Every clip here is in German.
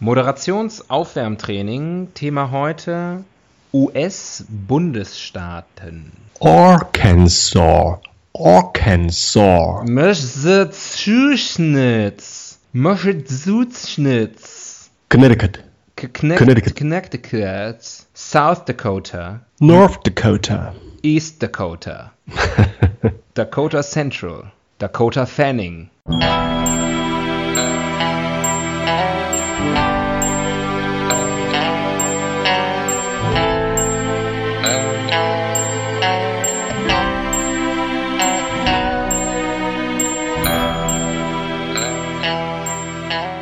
Moderationsaufwärmtraining. Thema heute US-Bundesstaaten. Arkansas. Arkansas. Massachusetts. Massachusetts. Connecticut. Connecticut. Connecticut. South Dakota. North Dakota. East Dakota. Dakota Central. Dakota Fanning.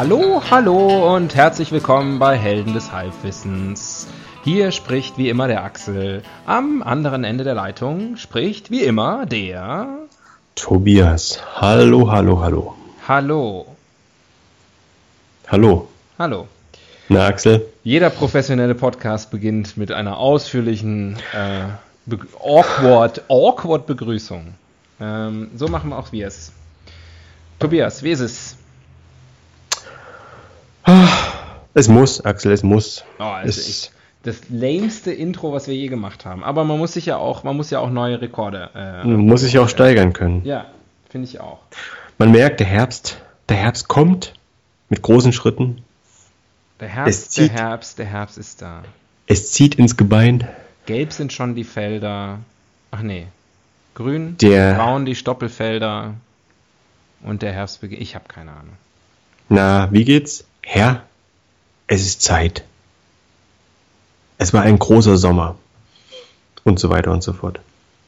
Hallo, hallo und herzlich willkommen bei Helden des Halbwissens. Hier spricht wie immer der Axel. Am anderen Ende der Leitung spricht wie immer der Tobias. Hallo, hallo, hallo. Hallo. Hallo. Hallo. Na, Axel? Jeder professionelle Podcast beginnt mit einer ausführlichen äh, be awkward, awkward Begrüßung. Ähm, so machen auch wir es. Tobias, wie ist es? Es muss, Axel, es muss. Oh, also es, ich, das lameste Intro, was wir je gemacht haben. Aber man muss sich ja auch, man muss ja auch neue Rekorde. Äh, muss sich auch steigern können. Ja, finde ich auch. Man merkt, der Herbst, der Herbst kommt mit großen Schritten. Der Herbst, zieht, der Herbst, der Herbst ist da. Es zieht ins Gebein. Gelb sind schon die Felder. Ach nee. Grün, der, braun die Stoppelfelder. Und der Herbst beginnt. Ich habe keine Ahnung. Na, wie geht's? Herr, es ist Zeit. Es war ein großer Sommer. Und so weiter und so fort.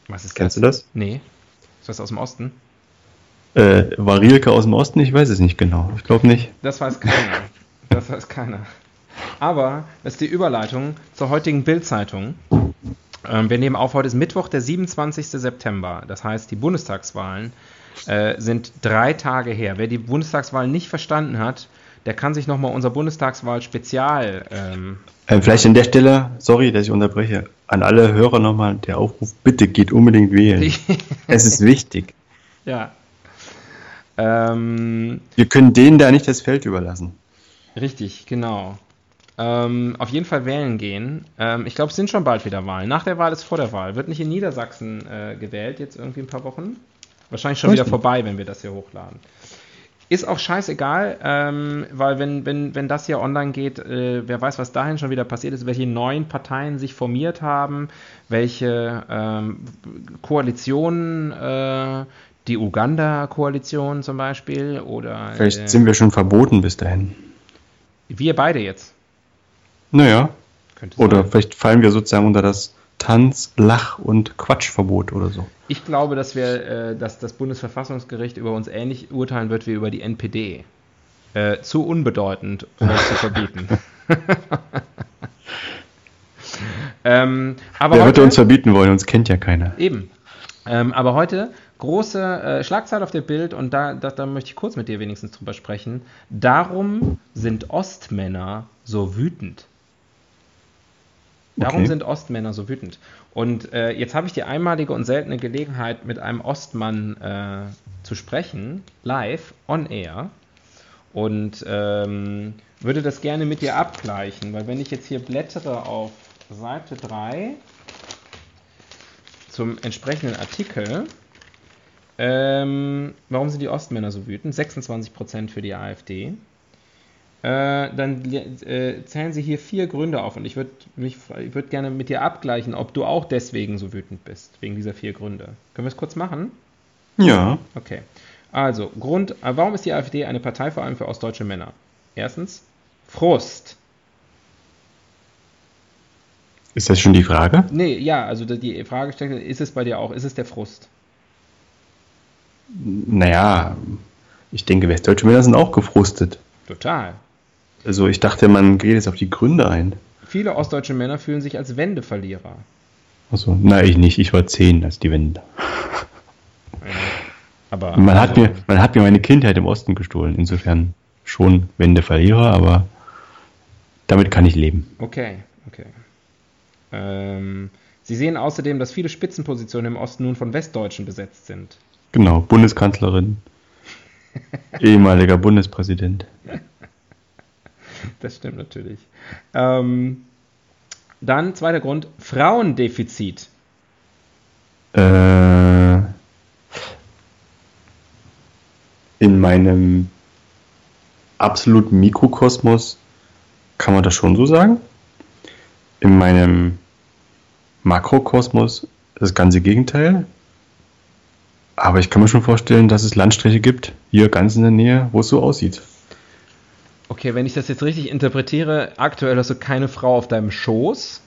Was ist Kennst das? du das? Nee. Ist das aus dem Osten? Äh, war Rilke aus dem Osten? Ich weiß es nicht genau. Ich glaube nicht. Das weiß keiner. das weiß keiner. Aber das ist die Überleitung zur heutigen Bildzeitung. Ähm, wir nehmen auf, heute ist Mittwoch, der 27. September. Das heißt, die Bundestagswahlen äh, sind drei Tage her. Wer die Bundestagswahl nicht verstanden hat, der kann sich nochmal unser Bundestagswahl-Spezial. Ähm, ähm, vielleicht an der Stelle, sorry, dass ich unterbreche, an alle Hörer nochmal der Aufruf: bitte geht unbedingt wählen. es ist wichtig. Ja. Ähm, Wir können denen da nicht das Feld überlassen. Richtig, genau. Ähm, auf jeden Fall wählen gehen. Ähm, ich glaube, es sind schon bald wieder Wahlen. Nach der Wahl ist vor der Wahl. Wird nicht in Niedersachsen äh, gewählt, jetzt irgendwie ein paar Wochen? Wahrscheinlich schon wieder vorbei, wenn wir das hier hochladen. Ist auch scheißegal, ähm, weil wenn, wenn, wenn das hier online geht, äh, wer weiß, was dahin schon wieder passiert ist, welche neuen Parteien sich formiert haben, welche ähm, Koalitionen, äh, die Uganda-Koalition zum Beispiel, oder. Vielleicht äh, sind wir schon verboten bis dahin. Wir beide jetzt. Naja. Oder vielleicht fallen wir sozusagen unter das Tanz-, Lach- und Quatschverbot oder so. Ich glaube, dass wir, äh, dass das Bundesverfassungsgericht über uns ähnlich urteilen wird wie über die NPD. Äh, zu unbedeutend, um es zu verbieten. ähm, aber Wer heute, würde uns verbieten wollen? Uns kennt ja keiner. Eben. Ähm, aber heute große äh, Schlagzeile auf der Bild und da, da, da möchte ich kurz mit dir wenigstens drüber sprechen. Darum sind Ostmänner so wütend. Darum okay. sind Ostmänner so wütend. Und äh, jetzt habe ich die einmalige und seltene Gelegenheit, mit einem Ostmann äh, zu sprechen, live, on air. Und ähm, würde das gerne mit dir abgleichen, weil wenn ich jetzt hier blättere auf Seite 3 zum entsprechenden Artikel, ähm, warum sind die Ostmänner so wütend? 26% für die AfD. Äh, dann äh, zählen sie hier vier Gründe auf und ich würde würd gerne mit dir abgleichen, ob du auch deswegen so wütend bist, wegen dieser vier Gründe. Können wir es kurz machen? Ja. Okay. Also, Grund, warum ist die AfD eine Partei vor allem für ostdeutsche Männer? Erstens, Frust. Ist das schon die Frage? Nee, ja, also die Frage stellt, ist es bei dir auch, ist es der Frust? Naja, ich denke, westdeutsche Männer sind auch gefrustet. Total. Also ich dachte, man geht jetzt auf die Gründe ein. Viele ostdeutsche Männer fühlen sich als Wendeverlierer. Also, nein, ich nicht. Ich war zehn als die Wende. Aber Man hat, also, mir, man hat mir meine Kindheit im Osten gestohlen. Insofern schon Wendeverlierer, aber damit kann ich leben. Okay, okay. Ähm, Sie sehen außerdem, dass viele Spitzenpositionen im Osten nun von Westdeutschen besetzt sind. Genau, Bundeskanzlerin, ehemaliger Bundespräsident. Das stimmt natürlich. Ähm, dann zweiter Grund, Frauendefizit. Äh, in meinem absoluten Mikrokosmos kann man das schon so sagen. In meinem Makrokosmos das ganze Gegenteil. Aber ich kann mir schon vorstellen, dass es Landstriche gibt, hier ganz in der Nähe, wo es so aussieht. Okay, wenn ich das jetzt richtig interpretiere, aktuell hast du keine Frau auf deinem Schoß,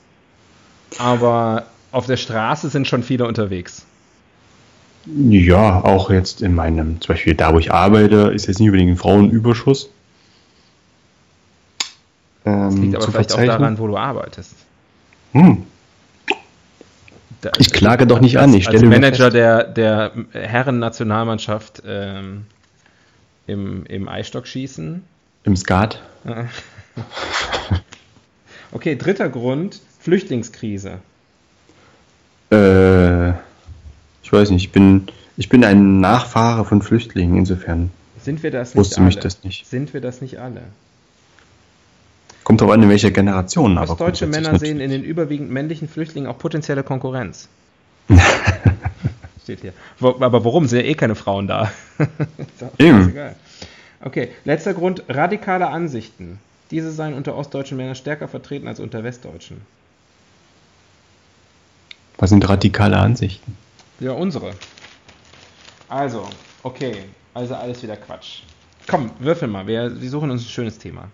aber auf der Straße sind schon viele unterwegs. Ja, auch jetzt in meinem, zum Beispiel da, wo ich arbeite, ist jetzt nicht unbedingt ein Frauenüberschuss. Das liegt aber zu vielleicht auch daran, wo du arbeitest. Hm, Da- Ich klage doch nicht als, an, ich als stelle nur Manager der, der Herren-Nationalmannschaft ähm, im, im Eisstockschießen. Im Skat. Okay, dritter Grund, Flüchtlingskrise. Äh, ich weiß nicht, ich bin, ich bin ein Nachfahre von Flüchtlingen, insofern Sind wir das nicht wusste alle? mich das nicht. Sind wir das nicht alle? Kommt drauf an, in welcher Generation. aber Ostdeutsche Männer sehen in den überwiegend männlichen Flüchtlingen auch potenzielle Konkurrenz. Steht hier. Aber warum? Sind ja eh keine Frauen da. Eben. Okay, letzter Grund, radikale Ansichten. Diese seien unter ostdeutschen Männern stärker vertreten als unter westdeutschen. Was sind radikale Ansichten? Ja, unsere. Also, okay. Also alles wieder Quatsch. Komm, würfel mal. Wir, wir suchen uns ein schönes Thema.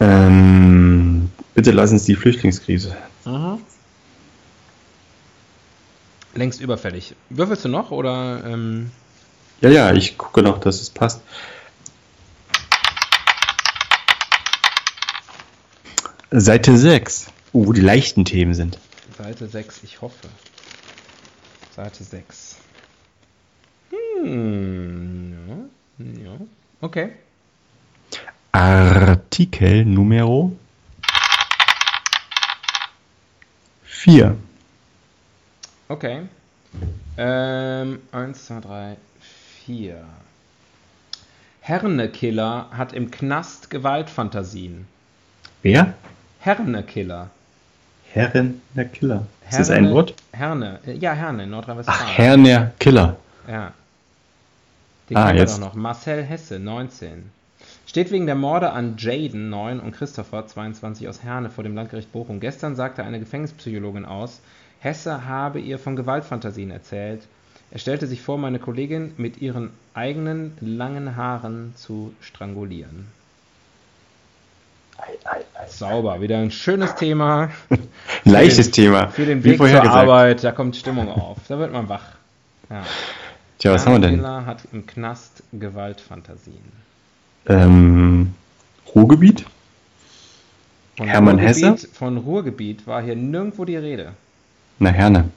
Ähm, bitte lass uns die Flüchtlingskrise. Längst überfällig. Würfelst du noch oder? Ähm, Ja, ja, ich gucke noch, dass es passt. Seite 6. Uh, wo die leichten Themen sind. Seite 6, ich hoffe. Seite 6. Hm, ja, ja. Okay. Artikel Numero 4. Okay. Ähm, 1, 2, 3, 4. Hernekiller hat im Knast Gewaltfantasien. Wer? Hernekiller. Herren der Killer. Ist das Herne- ein Wort? Herne. Ja, Herne, Ach, Nordrhein-Westfalen. Herrn der Killer. Ja. Den Ah, jetzt. noch. Marcel Hesse, 19. Steht wegen der Morde an Jaden, 9, und Christopher, 22, aus Herne vor dem Landgericht Bochum. Gestern sagte eine Gefängnispsychologin aus, Hesse habe ihr von Gewaltfantasien erzählt. Er stellte sich vor, meine Kollegin mit ihren eigenen langen Haaren zu strangulieren. Sauber, wieder ein schönes Thema leichtes den- Thema. für den Wie Weg zur gesagt. Arbeit. Da kommt Stimmung auf. Da wird man wach. Ja. Tja, was haben wir denn? Hat im Knast Gewaltfantasien. Ähm, Ruhrgebiet? Von Hermann Ruhrgebiet, Von Ruhrgebiet war hier nirgendwo die Rede. Na, Herne.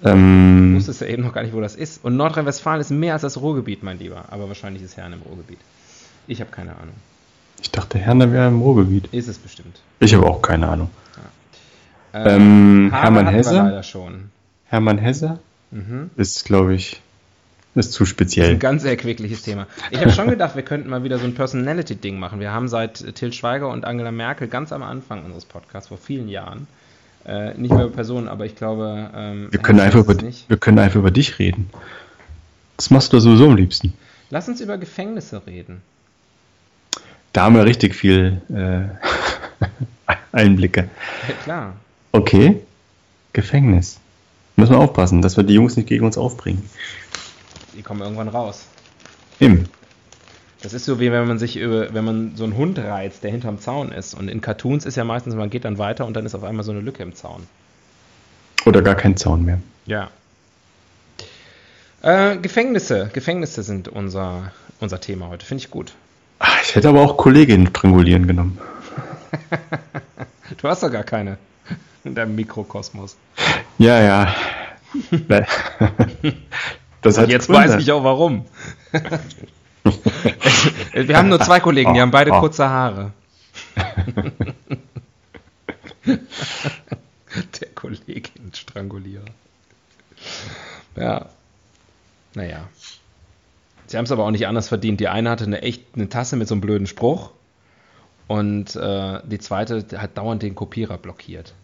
Du Ähm, wusstest ja eben noch gar nicht, wo das ist. Und Nordrhein-Westfalen ist mehr als das Ruhrgebiet, mein Lieber. Aber wahrscheinlich ist Herne im Ruhrgebiet. Ich habe keine Ahnung. ich dachte, Herne wäre im Ruhrgebiet. Ist es bestimmt. Ich habe auch keine Ahnung. Ähm, Ähm, Hermann Hesse? leider schon. Hermann Hesse Mhm. ist, glaube ich, ist zu Ein speziell. ganz erquickliches Thema. Ich habe schon gedacht, wir könnten mal wieder so ein Personality-Ding machen. Wir haben seit Till Schweiger und Angela Merkel ganz am Anfang unseres Podcasts, vor vielen Jahren, äh, nicht mehr über Personen, aber ich glaube, ähm, Wir können, einfach über, wir können einfach über dich reden. Das machst du sowieso am liebsten. Lass uns über Gefängnisse reden. Da haben wir richtig viel äh, Einblicke. Ja, klar. Okay, Gefängnis. Müssen wir aufpassen, dass wir die Jungs nicht gegen uns aufbringen. Die kommen irgendwann raus. Im. Das ist so wie wenn man sich über, wenn man so einen Hund reizt, der hinterm Zaun ist. Und in Cartoons ist ja meistens, man geht dann weiter und dann ist auf einmal so eine Lücke im Zaun. Oder gar kein Zaun mehr. Ja. Äh, Gefängnisse. Gefängnisse sind unser, unser Thema heute. Finde ich gut. Ach, ich hätte aber auch Kolleginnen strangulieren genommen. du hast doch gar keine in deinem Mikrokosmos. Ja, ja. das hat jetzt Gründe. weiß ich auch warum. Wir haben nur zwei Kollegen, die haben beide oh. kurze Haare. Der Kollegin Strangulierer. Ja. Naja. Sie haben es aber auch nicht anders verdient. Die eine hatte eine echt eine Tasse mit so einem blöden Spruch und äh, die zweite hat dauernd den Kopierer blockiert.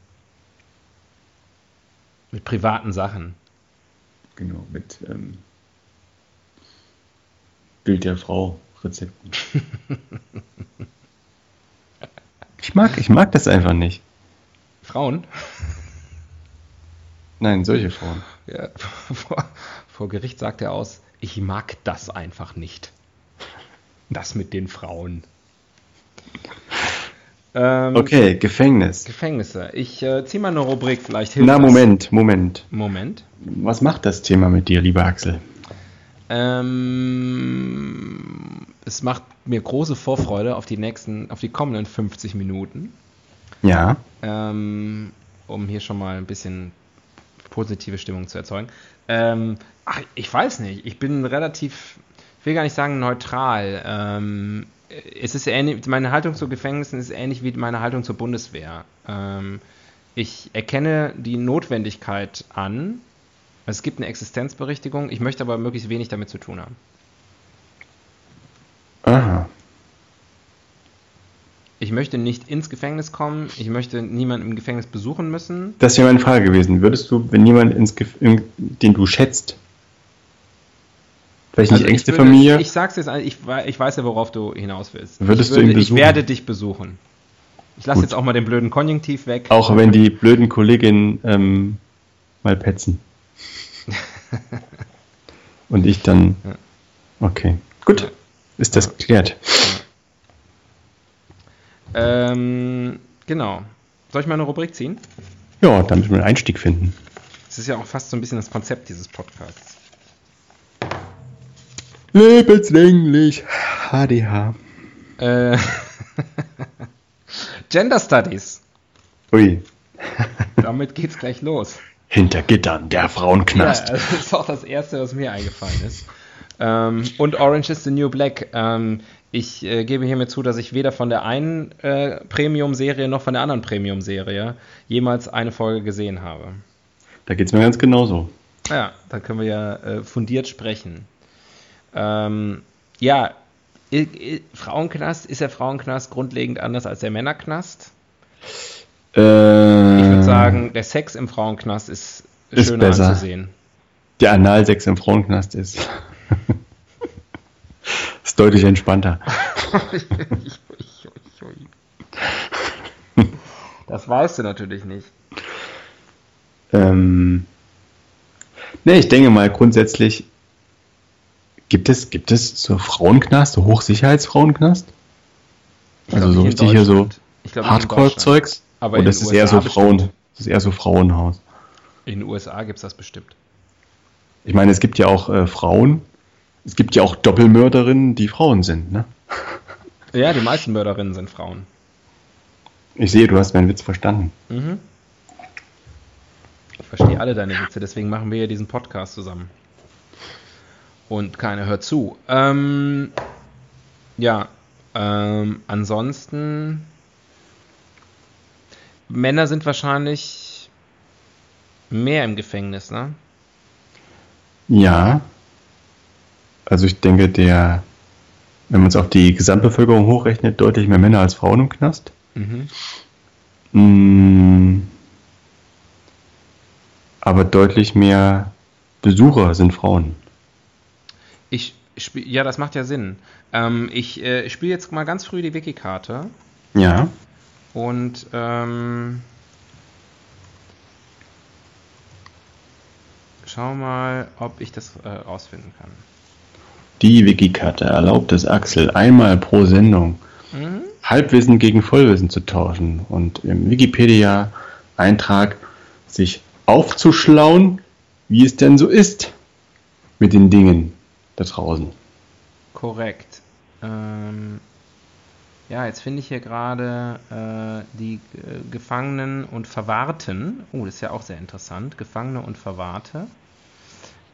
Mit privaten Sachen. Genau, mit ähm, Bild der Frau Rezepten. ich mag, ich mag das einfach nicht. Frauen? Nein, solche Frauen. Ja, vor, vor Gericht sagt er aus, ich mag das einfach nicht. Das mit den Frauen. Ähm, okay, Gefängnis. Gefängnisse. Ich äh, ziehe mal eine Rubrik, vielleicht hilft Na, Moment, das. Moment. Moment. Was macht das Thema mit dir, lieber Axel? Ähm, es macht mir große Vorfreude auf die nächsten, auf die kommenden 50 Minuten. Ja. Ähm, um hier schon mal ein bisschen positive Stimmung zu erzeugen. Ähm, ach, ich weiß nicht. Ich bin relativ, ich will gar nicht sagen neutral. Ähm, es ist ähnlich, meine Haltung zu Gefängnissen ist ähnlich wie meine Haltung zur Bundeswehr. Ähm, ich erkenne die Notwendigkeit an. Es gibt eine Existenzberichtigung. Ich möchte aber möglichst wenig damit zu tun haben. Aha. Ich möchte nicht ins Gefängnis kommen. Ich möchte niemanden im Gefängnis besuchen müssen. Das wäre meine Frage gewesen. Würdest du, wenn jemand ins Gef den du schätzt, vielleicht nicht also engste würde, Familie? Ich sag's jetzt, ich, ich weiß ja, worauf du hinaus willst. Würdest ich, würde, du ihn besuchen? ich werde dich besuchen. Ich lasse jetzt auch mal den blöden Konjunktiv weg. Auch wenn die blöden Kolleginnen ähm, mal petzen. Und ich dann. Okay, gut. Ist das geklärt? Ähm, genau. Soll ich mal eine Rubrik ziehen? Ja, da müssen wir einen Einstieg finden. Das ist ja auch fast so ein bisschen das Konzept dieses Podcasts. Lebenslänglich HDH. Äh, Gender Studies. Ui. Damit geht's gleich los. Hinter Gittern, der Frauenknast. Ja, das ist auch das Erste, was mir eingefallen ist. Ähm, und Orange is the New Black. Ähm, ich äh, gebe hiermit zu, dass ich weder von der einen äh, Premium-Serie noch von der anderen Premium-Serie jemals eine Folge gesehen habe. Da geht es mir ganz genauso. Ja, da können wir ja äh, fundiert sprechen. Ähm, ja, Frauenknast, ist der Frauenknast grundlegend anders als der Männerknast? Äh, ich würde sagen, der Sex im Frauenknast ist, ist schöner besser. anzusehen. Der Analsex im Frauenknast ist. ist deutlich entspannter. das weißt du natürlich nicht. Ähm, ne, ich denke mal grundsätzlich, gibt es, gibt es so Frauenknast, so Hochsicherheitsfrauenknast? Also so richtig hier so Hardcore-Zeugs? Aber Oder ist es eher so Frauen, das ist eher so Frauenhaus? In den USA gibt es das bestimmt. Ich meine, es gibt ja auch äh, Frauen, es gibt ja auch Doppelmörderinnen, die Frauen sind, ne? Ja, die meisten Mörderinnen sind Frauen. Ich sehe, du hast meinen Witz verstanden. Mhm. Ich verstehe alle deine Witze, deswegen machen wir ja diesen Podcast zusammen. Und keiner hört zu. Ähm, ja, ähm, ansonsten. Männer sind wahrscheinlich mehr im Gefängnis, ne? Ja, also ich denke, der, wenn man es auf die Gesamtbevölkerung hochrechnet, deutlich mehr Männer als Frauen im Knast. Mhm. Mm, aber deutlich mehr Besucher sind Frauen. Ich spiel, ja, das macht ja Sinn. Ähm, ich äh, spiele jetzt mal ganz früh die Wiki-Karte. Ja. Und ähm, schau mal, ob ich das äh, rausfinden kann. Die Wikikarte erlaubt es Axel einmal pro Sendung mhm. Halbwissen gegen Vollwissen zu tauschen und im Wikipedia-Eintrag sich aufzuschlauen, wie es denn so ist mit den Dingen da draußen. Korrekt. Ähm, ja, jetzt finde ich hier gerade äh, die äh, Gefangenen und Verwahrten. Oh, das ist ja auch sehr interessant. Gefangene und Verwahrte.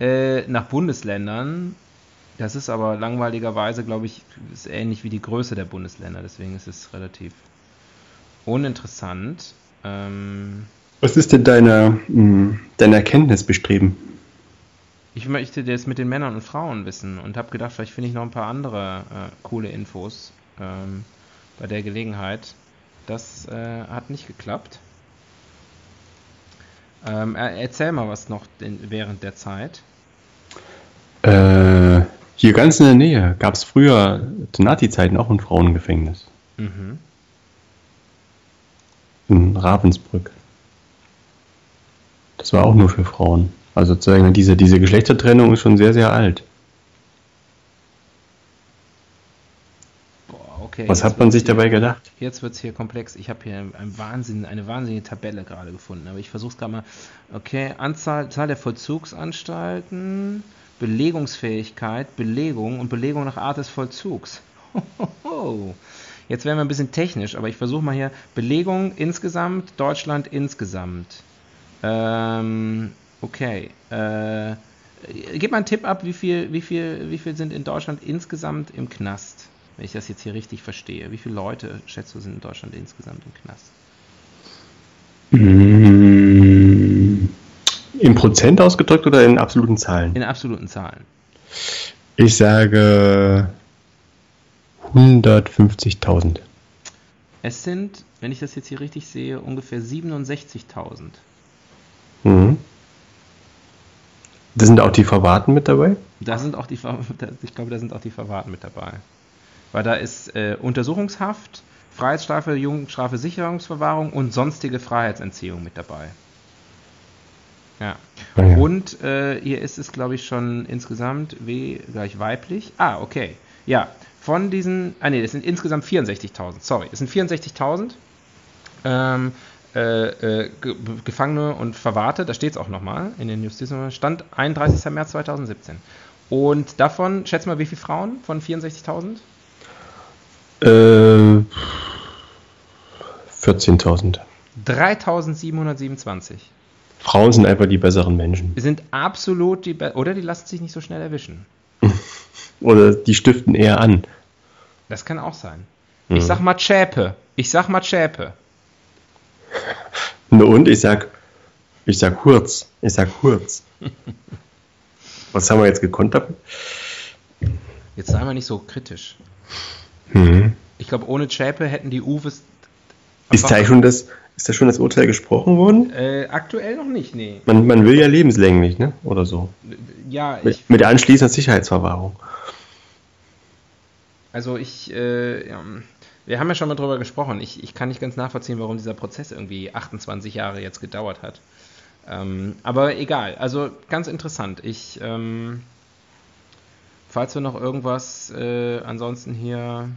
Äh, nach Bundesländern. Das ist aber langweiligerweise, glaube ich, ist ähnlich wie die Größe der Bundesländer. Deswegen ist es relativ uninteressant. Ähm, Was ist denn deine, hm, dein Erkenntnisbestreben? Ich möchte das mit den Männern und Frauen wissen und habe gedacht, vielleicht finde ich noch ein paar andere äh, coole Infos ähm, bei der Gelegenheit. Das äh, hat nicht geklappt. Ähm, erzähl mal was noch in, während der Zeit. Äh, hier ganz in der Nähe gab es früher zu Nazi-Zeiten auch ein Frauengefängnis. Mhm. In Ravensbrück. Das war auch nur für Frauen. Also sozusagen diese, diese Geschlechtertrennung ist schon sehr, sehr alt. Boah, okay. Was hat man sich dabei gedacht? Jetzt wird es hier komplex. Ich habe hier ein Wahnsinn, eine wahnsinnige Tabelle gerade gefunden. Aber ich versuche es gerade mal. Okay, Anzahl, Zahl der Vollzugsanstalten, Belegungsfähigkeit, Belegung und Belegung nach Art des Vollzugs. Jetzt werden wir ein bisschen technisch, aber ich versuche mal hier Belegung insgesamt, Deutschland insgesamt. Ähm, Okay. Äh, gib mal einen Tipp ab, wie viel, wie, viel, wie viel sind in Deutschland insgesamt im Knast? Wenn ich das jetzt hier richtig verstehe. Wie viele Leute, schätzt du, sind in Deutschland insgesamt im Knast? Mm, in Prozent ausgedrückt oder in absoluten Zahlen? In absoluten Zahlen. Ich sage 150.000. Es sind, wenn ich das jetzt hier richtig sehe, ungefähr 67.000. Mhm. Da sind auch die Verwahrten mit dabei? Da sind auch die, ich glaube, da sind auch die Verwahrten mit dabei. Weil da ist äh, Untersuchungshaft, Freiheitsstrafe, Jugendstrafe, Sicherungsverwahrung und sonstige Freiheitsentziehung mit dabei. Ja. Ah, ja. Und äh, hier ist es, glaube ich, schon insgesamt W gleich weiblich. Ah, okay. Ja, von diesen, ah nee, es sind insgesamt 64.000, sorry, es sind 64.000. Ähm, äh, äh, Gefangene und Verwahrte, da steht es auch nochmal in den Justiznummern, Stand 31. März 2017. Und davon, schätze mal, wie viele Frauen von 64.000? Äh, 14.000. 3.727. Frauen sind einfach die besseren Menschen. Sind absolut die Be Oder die lassen sich nicht so schnell erwischen. Oder die stiften eher an. Das kann auch sein. Mhm. Ich sag mal Schäpe. Ich sag mal Schäpe. und ich sag, ich sag Hurz. Ich sag Hurz. Was haben wir jetzt gekonnt damit? Jetzt seien wir nicht so kritisch. Mhm. Ich glaube, ohne Chäpe hätten die Uwes. Ist da schon das, ist da schon das Urteil gesprochen worden? Äh, aktuell noch nicht, nee. Man, man will ja lebenslänglich, ne? Oder so. Ja, mit, mit anschließender Sicherheitsverwahrung. Also ich, äh, ja, wir haben ja schon mal drüber gesprochen. Ich, ich kann nicht ganz nachvollziehen, warum dieser Prozess irgendwie 28 Jahre jetzt gedauert hat. Ähm, aber egal, also ganz interessant. Ich, ähm, falls wir noch irgendwas äh, ansonsten hier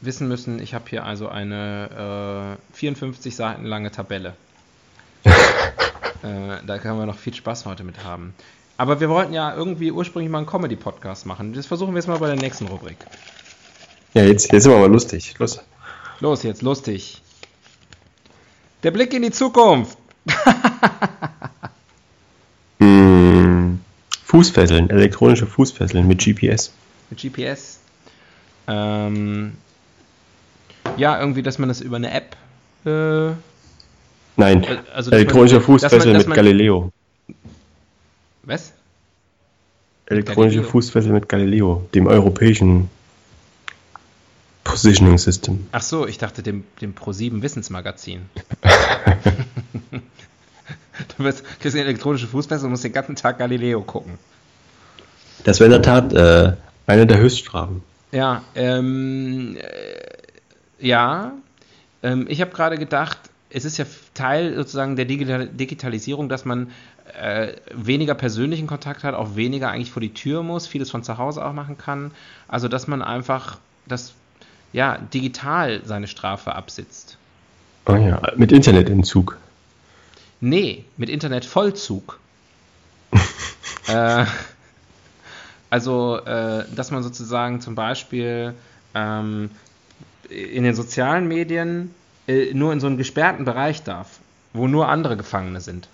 wissen müssen, ich habe hier also eine äh, 54 Seiten lange Tabelle. äh, da können wir noch viel Spaß heute mit haben. Aber wir wollten ja irgendwie ursprünglich mal einen Comedy-Podcast machen. Das versuchen wir jetzt mal bei der nächsten Rubrik. Ja, jetzt, jetzt sind wir mal lustig. Los. Los, jetzt lustig. Der Blick in die Zukunft. Fußfesseln, elektronische Fußfesseln mit GPS. Mit GPS. Ähm, ja, irgendwie, dass man das über eine App. Äh, Nein, also, elektronische Fußfesseln mit Galileo. Was? Elektronische Fußfesseln mit Galileo, dem europäischen Positioning System. Ach so, ich dachte dem, dem Pro7 Wissensmagazin. du wirst, kriegst eine elektronische Fußfessel und musst den ganzen Tag Galileo gucken. Das wäre in der Tat äh, eine der Höchststrafen. Ja, ähm, äh, ja. Ähm, ich habe gerade gedacht, es ist ja Teil sozusagen der Digitalisierung, dass man äh, weniger persönlichen Kontakt hat, auch weniger eigentlich vor die Tür muss, vieles von zu Hause auch machen kann. Also, dass man einfach das ja, digital seine Strafe absitzt. Oh ja, mit Internetentzug. Nee, mit Internetvollzug. Äh, also, äh, dass man sozusagen zum Beispiel ähm, in den sozialen Medien äh, nur in so einen gesperrten Bereich darf, wo nur andere Gefangene sind.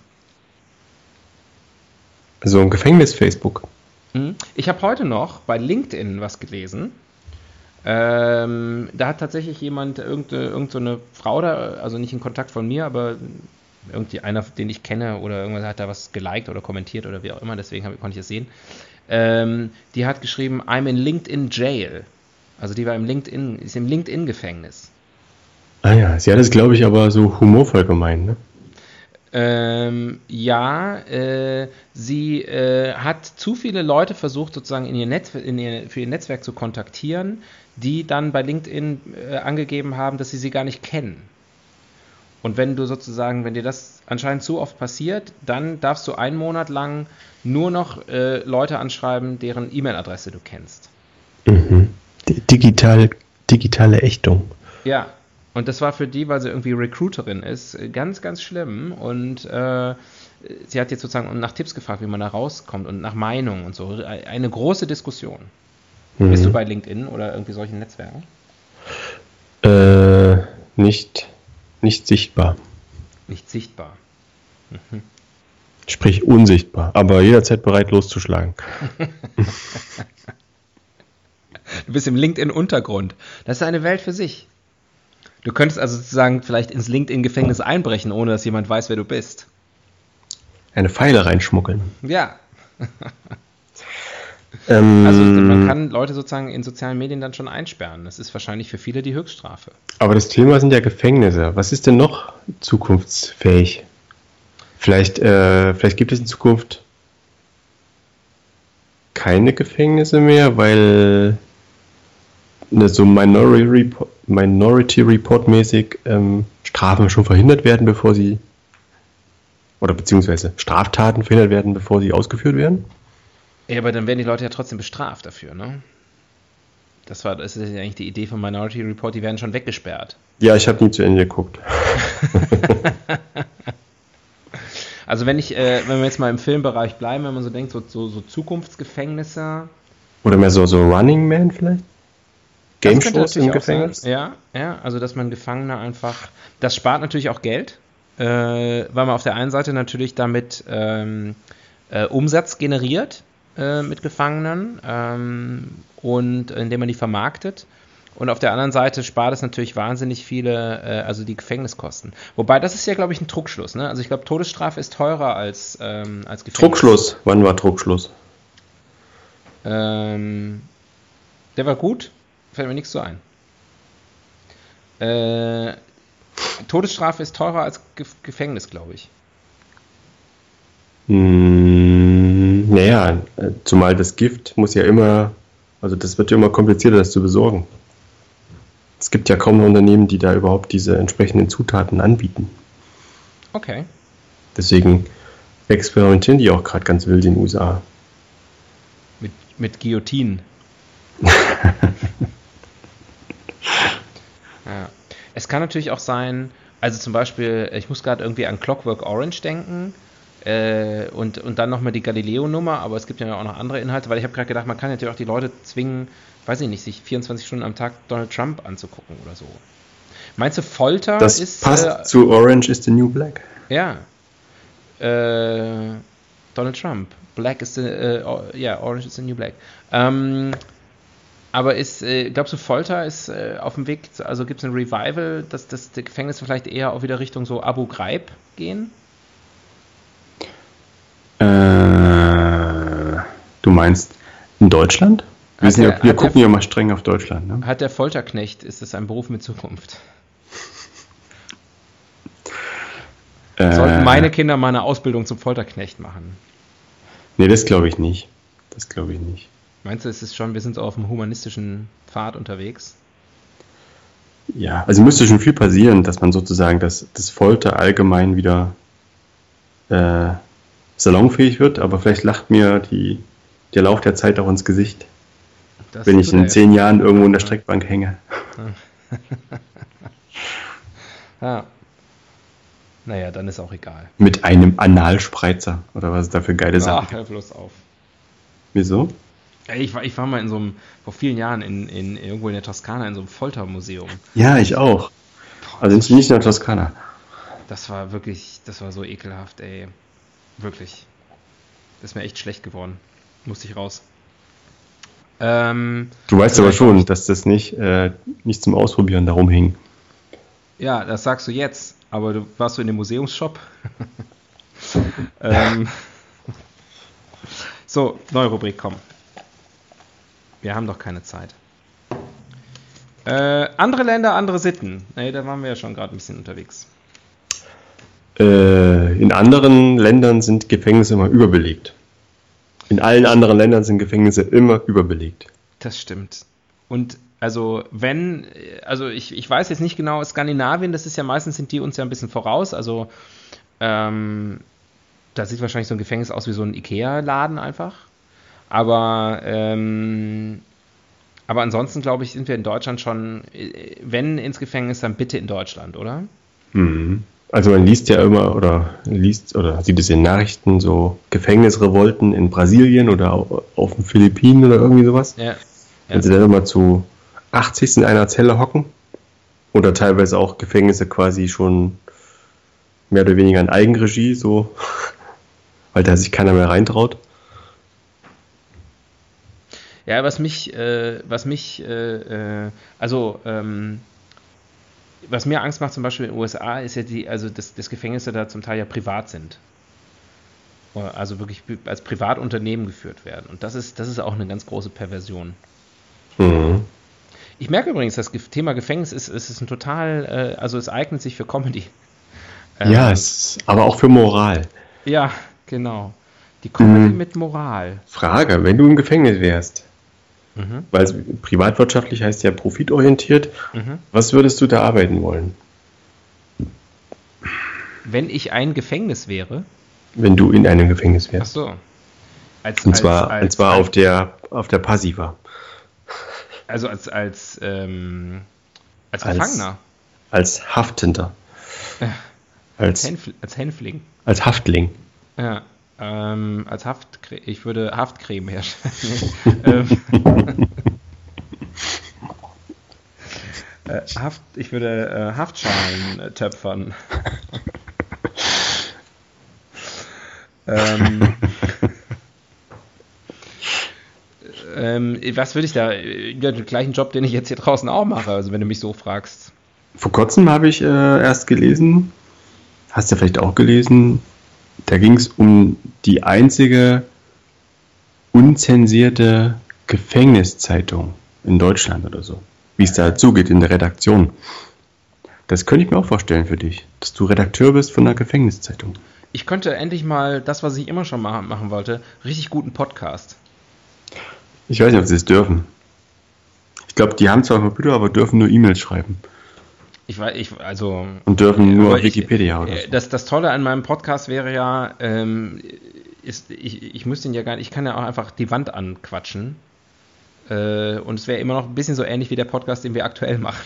So ein Gefängnis Facebook. Hm? Ich habe heute noch bei LinkedIn was gelesen. Ähm, da hat tatsächlich jemand, irgendeine, irgendeine Frau da, also nicht in Kontakt von mir, aber irgendwie einer, den ich kenne oder irgendwas hat da was geliked oder kommentiert oder wie auch immer, deswegen hab, konnte ich es sehen. Ähm, die hat geschrieben, I'm in LinkedIn Jail. Also die war im LinkedIn, ist im LinkedIn-Gefängnis. Ah ja, sie hat es, glaube ich, aber so humorvoll gemeint, ne? Ähm, ja, äh, sie äh, hat zu viele Leute versucht, sozusagen in ihr Netz, in ihr, für ihr Netzwerk zu kontaktieren, die dann bei LinkedIn äh, angegeben haben, dass sie sie gar nicht kennen. Und wenn du sozusagen, wenn dir das anscheinend zu oft passiert, dann darfst du einen Monat lang nur noch äh, Leute anschreiben, deren E-Mail-Adresse du kennst. Mhm. Digital, digitale Ächtung. Ja, und das war für die, weil sie irgendwie Recruiterin ist, ganz, ganz schlimm. Und äh, sie hat jetzt sozusagen nach Tipps gefragt, wie man da rauskommt und nach Meinung und so. Eine große Diskussion. Mhm. Bist du bei LinkedIn oder irgendwie solchen Netzwerken? Äh, nicht, nicht sichtbar. Nicht sichtbar. Mhm. Sprich unsichtbar, aber jederzeit bereit loszuschlagen. du bist im LinkedIn-Untergrund. Das ist eine Welt für sich. Du könntest also sozusagen vielleicht ins LinkedIn-Gefängnis einbrechen, ohne dass jemand weiß, wer du bist. Eine Pfeile reinschmuggeln. Ja. ähm, also man kann Leute sozusagen in sozialen Medien dann schon einsperren. Das ist wahrscheinlich für viele die Höchststrafe. Aber das Thema sind ja Gefängnisse. Was ist denn noch zukunftsfähig? Vielleicht, äh, vielleicht gibt es in Zukunft keine Gefängnisse mehr, weil ne, so Minority Report, Minority Report mäßig ähm, Strafen schon verhindert werden, bevor sie oder beziehungsweise Straftaten verhindert werden, bevor sie ausgeführt werden. Ja, aber dann werden die Leute ja trotzdem bestraft dafür, ne? Das war, das ist ja eigentlich die Idee von Minority Report, die werden schon weggesperrt. Ja, ich habe nie zu Ende geguckt. also wenn ich, äh, wenn wir jetzt mal im Filmbereich bleiben, wenn man so denkt, so, so, so Zukunftsgefängnisse. Oder mehr so, so Running Man vielleicht? Game Shows im Gefängnis? Ja, ja, also dass man Gefangene einfach. Das spart natürlich auch Geld, äh, weil man auf der einen Seite natürlich damit ähm, äh, Umsatz generiert äh, mit Gefangenen ähm, und indem man die vermarktet. Und auf der anderen Seite spart es natürlich wahnsinnig viele, äh, also die Gefängniskosten. Wobei, das ist ja, glaube ich, ein Druckschluss. Ne? Also ich glaube, Todesstrafe ist teurer als, ähm, als Gefängnis. Druckschluss. Wann war Druckschluss? Ähm, der war gut fällt mir nichts so ein. Äh, Todesstrafe ist teurer als Ge Gefängnis, glaube ich. Hm, naja, zumal das Gift muss ja immer, also das wird ja immer komplizierter, das zu besorgen. Es gibt ja kaum Unternehmen, die da überhaupt diese entsprechenden Zutaten anbieten. Okay. Deswegen experimentieren die auch gerade ganz wild in den USA. Mit, mit Guillotinen. Ja. Es kann natürlich auch sein, also zum Beispiel, ich muss gerade irgendwie an Clockwork Orange denken äh, und, und dann nochmal die Galileo-Nummer, aber es gibt ja auch noch andere Inhalte, weil ich habe gerade gedacht, man kann natürlich auch die Leute zwingen, weiß ich nicht, sich 24 Stunden am Tag Donald Trump anzugucken oder so. Meinst du, Folter das ist. Das passt äh, zu Orange is the New Black. Ja. Äh, Donald Trump. Black is the. Äh, ja, Orange is the New Black. Ähm, aber ist, äh, glaubst du, Folter ist äh, auf dem Weg, also gibt es ein Revival, dass, dass die Gefängnisse vielleicht eher auch wieder Richtung so Abu Ghraib gehen? Äh, du meinst in Deutschland? Wir, der, ja, wir gucken der, ja mal streng auf Deutschland. Ne? Hat der Folterknecht, ist das ein Beruf mit Zukunft? Äh, Sollten meine Kinder mal eine Ausbildung zum Folterknecht machen? Nee, das glaube ich nicht. Das glaube ich nicht. Meinst du, es ist schon, wir sind so auf dem humanistischen Pfad unterwegs? Ja, also müsste schon viel passieren, dass man sozusagen das, das Folter allgemein wieder äh, salonfähig wird, aber vielleicht lacht mir die, der Lauf der Zeit auch ins Gesicht, das wenn ich in zehn Jahren irgendwo in der Streckbank hänge. ja. Naja, dann ist auch egal. Mit einem Analspreizer oder was ist da für geile Sachen? Ach, hör bloß auf. Wieso? Ich war, ich war mal in so einem, vor vielen Jahren in, in irgendwo in der Toskana in so einem Foltermuseum. Ja, ich auch. Boah, also nicht in der Toskana. Das war wirklich, das war so ekelhaft, ey. Wirklich. Das ist mir echt schlecht geworden. Musste ich raus. Ähm, du weißt aber schon, dass das nicht, äh, nicht zum Ausprobieren darum hing. Ja, das sagst du jetzt. Aber du warst du in dem Museumsshop? ähm, so, neue Rubrik, komm. Wir haben doch keine Zeit. Äh, andere Länder, andere Sitten. Nee, da waren wir ja schon gerade ein bisschen unterwegs. Äh, in anderen Ländern sind Gefängnisse immer überbelegt. In allen anderen Ländern sind Gefängnisse immer überbelegt. Das stimmt. Und also wenn, also ich, ich weiß jetzt nicht genau, Skandinavien, das ist ja meistens sind die uns ja ein bisschen voraus. Also ähm, da sieht wahrscheinlich so ein Gefängnis aus wie so ein Ikea-Laden einfach. Aber ähm, aber ansonsten glaube ich, sind wir in Deutschland schon, wenn ins Gefängnis, dann bitte in Deutschland, oder? Mhm. Also man liest ja immer oder liest oder sieht es in Nachrichten so Gefängnisrevolten in Brasilien oder auf den Philippinen oder irgendwie sowas. Ja. Wenn sie dann immer zu 80 in einer Zelle hocken oder teilweise auch Gefängnisse quasi schon mehr oder weniger in Eigenregie, so, weil da sich keiner mehr reintraut. Ja, was mich, äh, was mich, äh, äh, also ähm, was mir Angst macht, zum Beispiel in den USA, ist ja die, also das, das Gefängnisse da zum Teil ja privat sind. Also wirklich als Privatunternehmen geführt werden. Und das ist, das ist auch eine ganz große Perversion. Mhm. Ich merke übrigens, das Thema Gefängnis ist, ist, ist ein total, äh, also es eignet sich für Comedy. Ähm, ja, es, aber auch für Moral. Ja, genau. Die Comedy mhm. mit Moral. Frage, wenn du im Gefängnis wärst, Mhm. Weil privatwirtschaftlich heißt ja profitorientiert. Mhm. Was würdest du da arbeiten wollen? Wenn ich ein Gefängnis wäre? Wenn du in einem Gefängnis wärst. Ach so. Als, und zwar, als, und zwar als, auf, der, auf der Passiva. Also als, als, ähm, als Gefangener. Als Haftender. Ja. Als, als, Hänfl als Hänfling. Als Haftling. Ja. Ähm, als Haftcreme, ich würde Haftcreme herstellen. ähm, äh, Haft, ich würde äh, Haftschalen äh, töpfern. ähm, ähm, was würde ich da? Ja, den gleichen Job, den ich jetzt hier draußen auch mache, also wenn du mich so fragst. Vor kurzem habe ich äh, erst gelesen, hast du ja vielleicht auch gelesen, da ging es um die einzige unzensierte Gefängniszeitung in Deutschland oder so. Wie es da zugeht in der Redaktion. Das könnte ich mir auch vorstellen für dich, dass du Redakteur bist von einer Gefängniszeitung. Ich könnte endlich mal das, was ich immer schon machen wollte, richtig guten Podcast. Ich weiß nicht, ob sie es dürfen. Ich glaube, die haben zwar Computer, aber dürfen nur E-Mails schreiben. Ich weiß, ich, also. Und dürfen nur auf Wikipedia ich, oder so. Das, das Tolle an meinem Podcast wäre ja, ähm, ist, ich, ich müsste ihn ja gar nicht, ich kann ja auch einfach die Wand anquatschen. Äh, und es wäre immer noch ein bisschen so ähnlich wie der Podcast, den wir aktuell machen.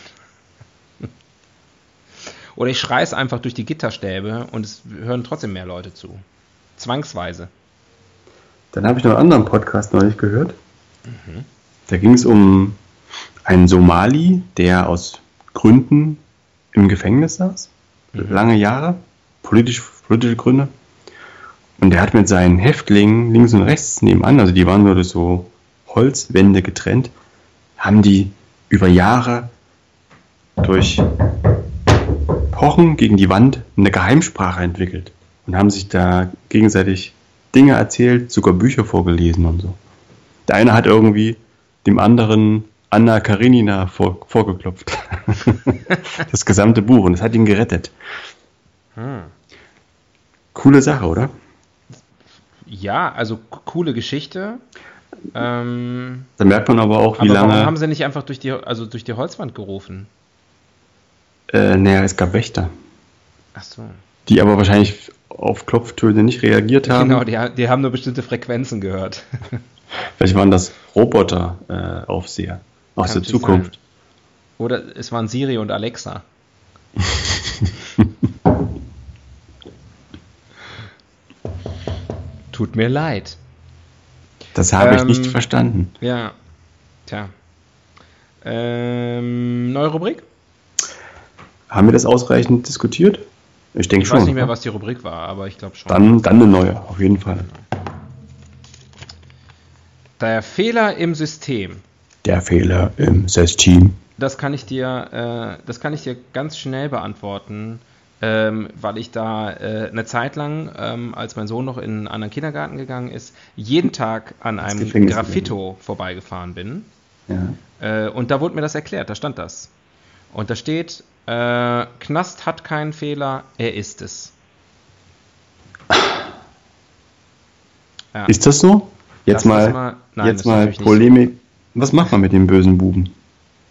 oder ich schreie es einfach durch die Gitterstäbe und es hören trotzdem mehr Leute zu. Zwangsweise. Dann habe ich noch einen anderen Podcast neulich gehört. Mhm. Da ging es um einen Somali, der aus Gründen im Gefängnis saß, mhm. lange Jahre, politisch, politische Gründe. Und er hat mit seinen Häftlingen links und rechts nebenan, also die waren nur durch so Holzwände getrennt, haben die über Jahre durch Pochen gegen die Wand eine Geheimsprache entwickelt und haben sich da gegenseitig Dinge erzählt, sogar Bücher vorgelesen und so. Der eine hat irgendwie dem anderen Anna Karenina vor, vorgeklopft. das gesamte Buch und es hat ihn gerettet. Hm. Coole Sache, oder? Ja, also coole Geschichte. Ähm, da merkt man aber auch, wie aber lange. Warum haben sie nicht einfach durch die, also durch die Holzwand gerufen? Äh, naja, es gab Wächter. Ach so. Die aber wahrscheinlich auf Klopftöne nicht reagiert haben. Genau, die, die haben nur bestimmte Frequenzen gehört. Vielleicht waren das Roboter-Aufseher. Aus der Zukunft. Sein. Oder es waren Siri und Alexa. Tut mir leid. Das habe ähm, ich nicht ähm, verstanden. Ja. Tja. Ähm, neue Rubrik? Haben wir das ausreichend diskutiert? Ich denke schon. Ich weiß nicht mehr, was die Rubrik war, aber ich glaube schon. Dann, dann eine neue, auf jeden Fall. Der Fehler im System. Der Fehler im System. Das kann ich dir, äh, das kann ich dir ganz schnell beantworten, ähm, weil ich da äh, eine Zeit lang, ähm, als mein Sohn noch in einen anderen Kindergarten gegangen ist, jeden Tag an einem Graffito vorbeigefahren bin. Ja. Äh, und da wurde mir das erklärt, da stand das. Und da steht, äh, Knast hat keinen Fehler, er ist es. Ja. Ist das so? Jetzt das mal, mal nein, jetzt mal Polemik. Was macht man mit dem bösen Buben?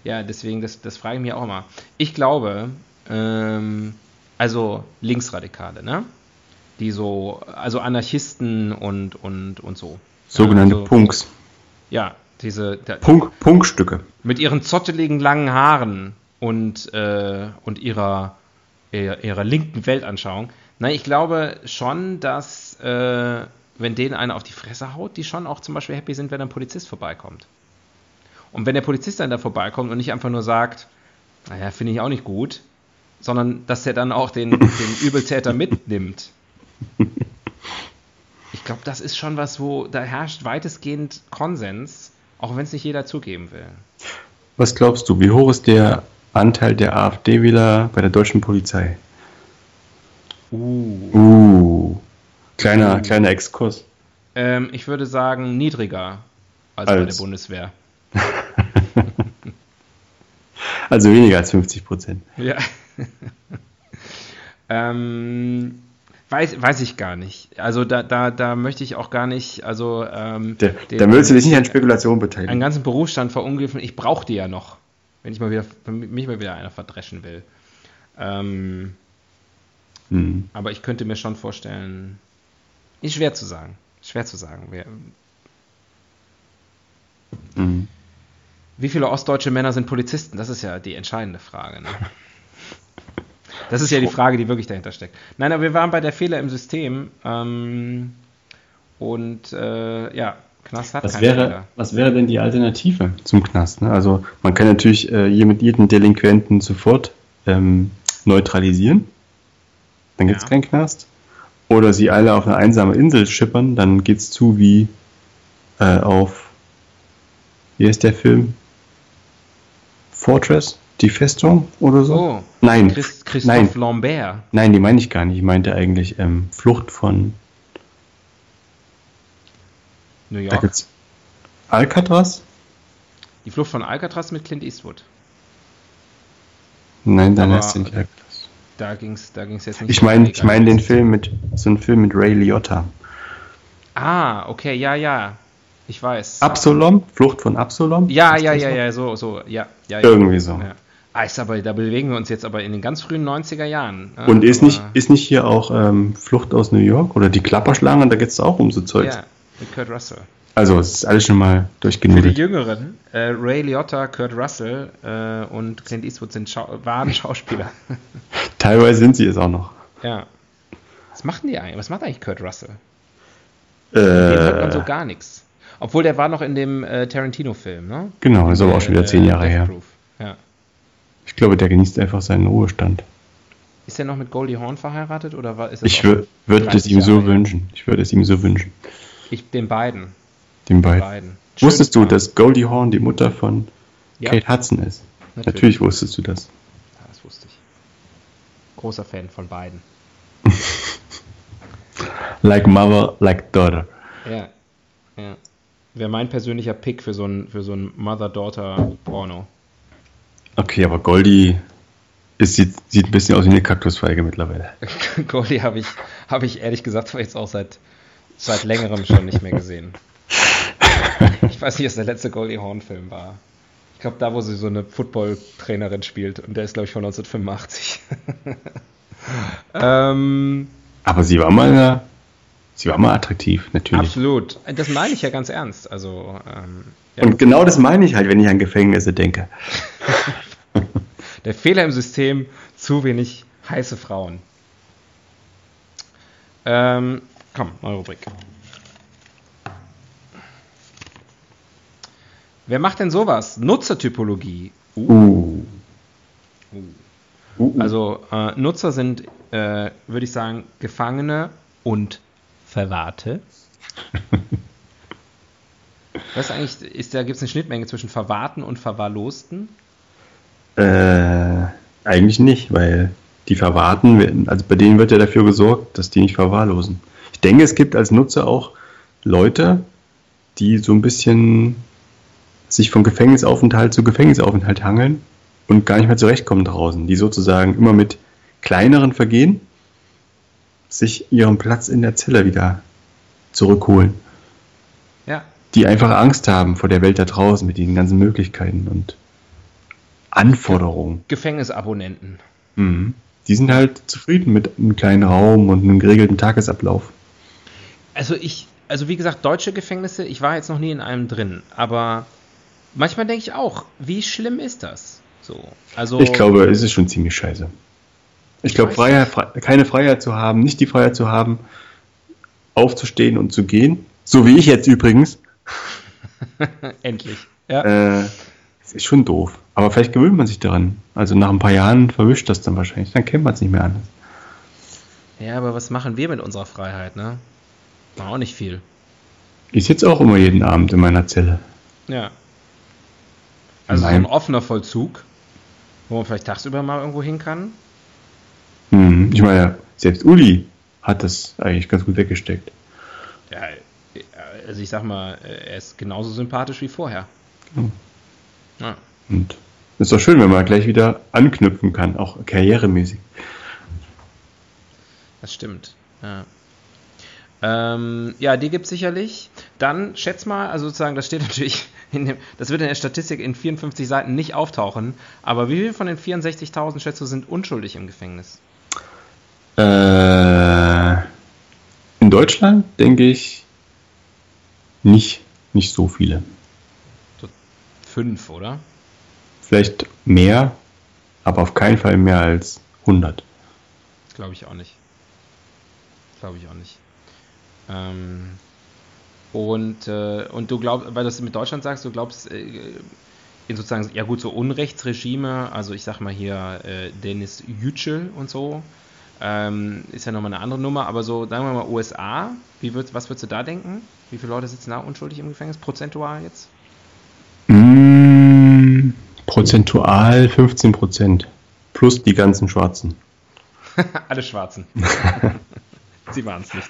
Ja, deswegen, das, das frage ich mich auch immer. Ich glaube, ähm, also Linksradikale, ne? Die so, also Anarchisten und, und, und so. Sogenannte also, Punks. Ja, diese. Der, Punk, Punkstücke. Mit ihren zotteligen langen Haaren und, äh, und ihrer, ihrer, ihrer, linken Weltanschauung. Nein, ich glaube schon, dass, äh, wenn denen einer auf die Fresse haut, die schon auch zum Beispiel happy sind, wenn ein Polizist vorbeikommt. Und wenn der Polizist dann da vorbeikommt und nicht einfach nur sagt, naja, finde ich auch nicht gut, sondern dass er dann auch den, den Übeltäter mitnimmt. Ich glaube, das ist schon was, wo da herrscht weitestgehend Konsens, auch wenn es nicht jeder zugeben will. Was glaubst du, wie hoch ist der Anteil der AfD-Wähler bei der deutschen Polizei? Uh. Uh. Kleiner, uh. kleiner Exkurs. Ähm, ich würde sagen, niedriger als, als. bei der Bundeswehr. also weniger als 50 Prozent. Ja. ähm, weiß, weiß ich gar nicht. Also da, da, da möchte ich auch gar nicht, also ähm, der, den, da willst du dich nicht an Spekulation beteiligen. Einen ganzen Berufsstand verunglimpfen. Ich brauche die ja noch, wenn ich mal wieder, mich mal wieder einer verdreschen will. Ähm, hm. Aber ich könnte mir schon vorstellen, ist schwer zu sagen. Schwer zu sagen. Wer, mhm. Wie viele ostdeutsche Männer sind Polizisten? Das ist ja die entscheidende Frage. Ne? Das ist ja die Frage, die wirklich dahinter steckt. Nein, aber wir waren bei der Fehler im System. Ähm, und äh, ja, Knast hat was keine wäre, Fehler. Was wäre denn die Alternative zum Knast? Ne? Also man kann natürlich äh, jeden Delinquenten sofort ähm, neutralisieren. Dann gibt es ja. keinen Knast. Oder sie alle auf eine einsame Insel schippern, dann geht es zu wie äh, auf, wie ist der Film? Fortress? Die Festung oder so? Oh, nein. Christ Christoph nein. Lambert. Nein, die meine ich gar nicht. Ich meinte eigentlich ähm, Flucht von New York. Da gibt's Alcatraz? Die Flucht von Alcatraz mit Clint Eastwood. Nein, dann ist nicht Alcatraz. Da ging es da ging's jetzt nicht. Ich meine ich mein den Film mit, so einen Film mit Ray Liotta. Ah, okay, ja, ja. Ich weiß. Absalom? Flucht von Absalom? Ja, ja, ja, ja, so, so, ja. ja Irgendwie so. Ja. Ah, ist aber, da bewegen wir uns jetzt aber in den ganz frühen 90er Jahren. Ne? Und ist nicht, ist nicht hier auch ähm, Flucht aus New York oder die Klapperschlangen, da geht es auch um so Zeug. Ja, mit Kurt Russell. Also, es ist alles schon mal durchgenudelt. Für die Jüngeren, äh, Ray Liotta, Kurt Russell äh, und Clint Eastwood sind Schau waren Schauspieler. Teilweise sind sie es auch noch. Ja. Was machen die eigentlich? Was macht eigentlich Kurt Russell? Äh, Dem hört man so gar nichts. Obwohl der war noch in dem äh, Tarantino-Film, ne? Genau, ist aber auch schon wieder zehn Jahre her. Ja. Ich glaube, der genießt einfach seinen Ruhestand. Ist er noch mit Goldie Horn verheiratet oder war, ist Ich würde es ihm so wünschen. Ich würde es ihm so wünschen. Ich, den beiden. Den beiden. beiden. Wusstest du, dass Goldie Horn die Mutter von ja. Kate Hudson ist? Natürlich. Natürlich wusstest du das. Ja, das wusste ich. Großer Fan von beiden. like mother, like daughter. Ja. Ja. Wäre mein persönlicher Pick für so ein, für so ein Mother-Daughter-Porno. Okay, aber Goldie ist, sieht, sieht ein bisschen aus wie eine Kaktusfeige mittlerweile. Goldie habe ich, hab ich ehrlich gesagt jetzt auch seit, seit längerem schon nicht mehr gesehen. Ich weiß nicht, was der letzte Goldie Horn-Film war. Ich glaube, da, wo sie so eine Football-Trainerin spielt. Und der ist, glaube ich, von 1985. ähm, aber sie war mal Sie war mal attraktiv, natürlich. Absolut. Das meine ich ja ganz ernst. Also, ähm, ja. Und genau das meine ich halt, wenn ich an Gefängnisse denke. Der Fehler im System, zu wenig heiße Frauen. Ähm, komm, neue Rubrik. Wer macht denn sowas? Nutzertypologie. Uh. Uh. uh. Also äh, Nutzer sind, äh, würde ich sagen, Gefangene und Verwahrte. Was eigentlich, ist da gibt es eine Schnittmenge zwischen Verwahrten und Verwahrlosten? Äh, eigentlich nicht, weil die Verwahrten, also bei denen wird ja dafür gesorgt, dass die nicht verwahrlosen. Ich denke, es gibt als Nutzer auch Leute, die so ein bisschen sich von Gefängnisaufenthalt zu Gefängnisaufenthalt hangeln und gar nicht mehr zurechtkommen draußen, die sozusagen immer mit kleineren Vergehen sich ihren Platz in der Zelle wieder zurückholen. Ja. Die einfach Angst haben vor der Welt da draußen mit den ganzen Möglichkeiten und Anforderungen. Gefängnisabonnenten. Mhm. Die sind halt zufrieden mit einem kleinen Raum und einem geregelten Tagesablauf. Also ich, also wie gesagt, deutsche Gefängnisse, ich war jetzt noch nie in einem drin, aber manchmal denke ich auch, wie schlimm ist das? So, also ich glaube, es ist schon ziemlich scheiße. Ich glaube, Freiheit, keine Freiheit zu haben, nicht die Freiheit zu haben, aufzustehen und zu gehen, so wie ich jetzt übrigens. Endlich. Ja. Äh, ist schon doof. Aber vielleicht gewöhnt man sich daran. Also nach ein paar Jahren verwischt das dann wahrscheinlich. Dann kennt man es nicht mehr anders. Ja, aber was machen wir mit unserer Freiheit, ne? War auch nicht viel. Ich sitze auch immer jeden Abend in meiner Zelle. Ja. Also so ein offener Vollzug, wo man vielleicht tagsüber mal irgendwo hin kann. Hm, ich meine, selbst Uli hat das eigentlich ganz gut weggesteckt. Ja, also ich sag mal, er ist genauso sympathisch wie vorher. Hm. Ja. Und ist doch schön, wenn man gleich wieder anknüpfen kann, auch karrieremäßig. Das stimmt. Ja. Ähm, ja, die gibt es sicherlich. Dann schätz mal, also sozusagen, das steht natürlich, in dem, das wird in der Statistik in 54 Seiten nicht auftauchen, aber wie viele von den 64.000 schätzt du sind unschuldig im Gefängnis? Äh, in Deutschland denke ich nicht, nicht so viele. Fünf, oder? Vielleicht mehr, aber auf keinen Fall mehr als 100. Glaube ich auch nicht. Glaube ich auch nicht. Ähm, und, äh, und du glaubst, weil du es mit Deutschland sagst, du glaubst äh, in sozusagen, ja gut, so Unrechtsregime, also ich sag mal hier äh, Dennis Yücel und so, ähm, ist ja nochmal eine andere Nummer, aber so, sagen wir mal USA, wie würd, was würdest du da denken? Wie viele Leute sitzen da unschuldig im Gefängnis, prozentual jetzt? Mm, prozentual 15 Prozent. Plus die ganzen Schwarzen. Alle Schwarzen. Sie waren es nicht.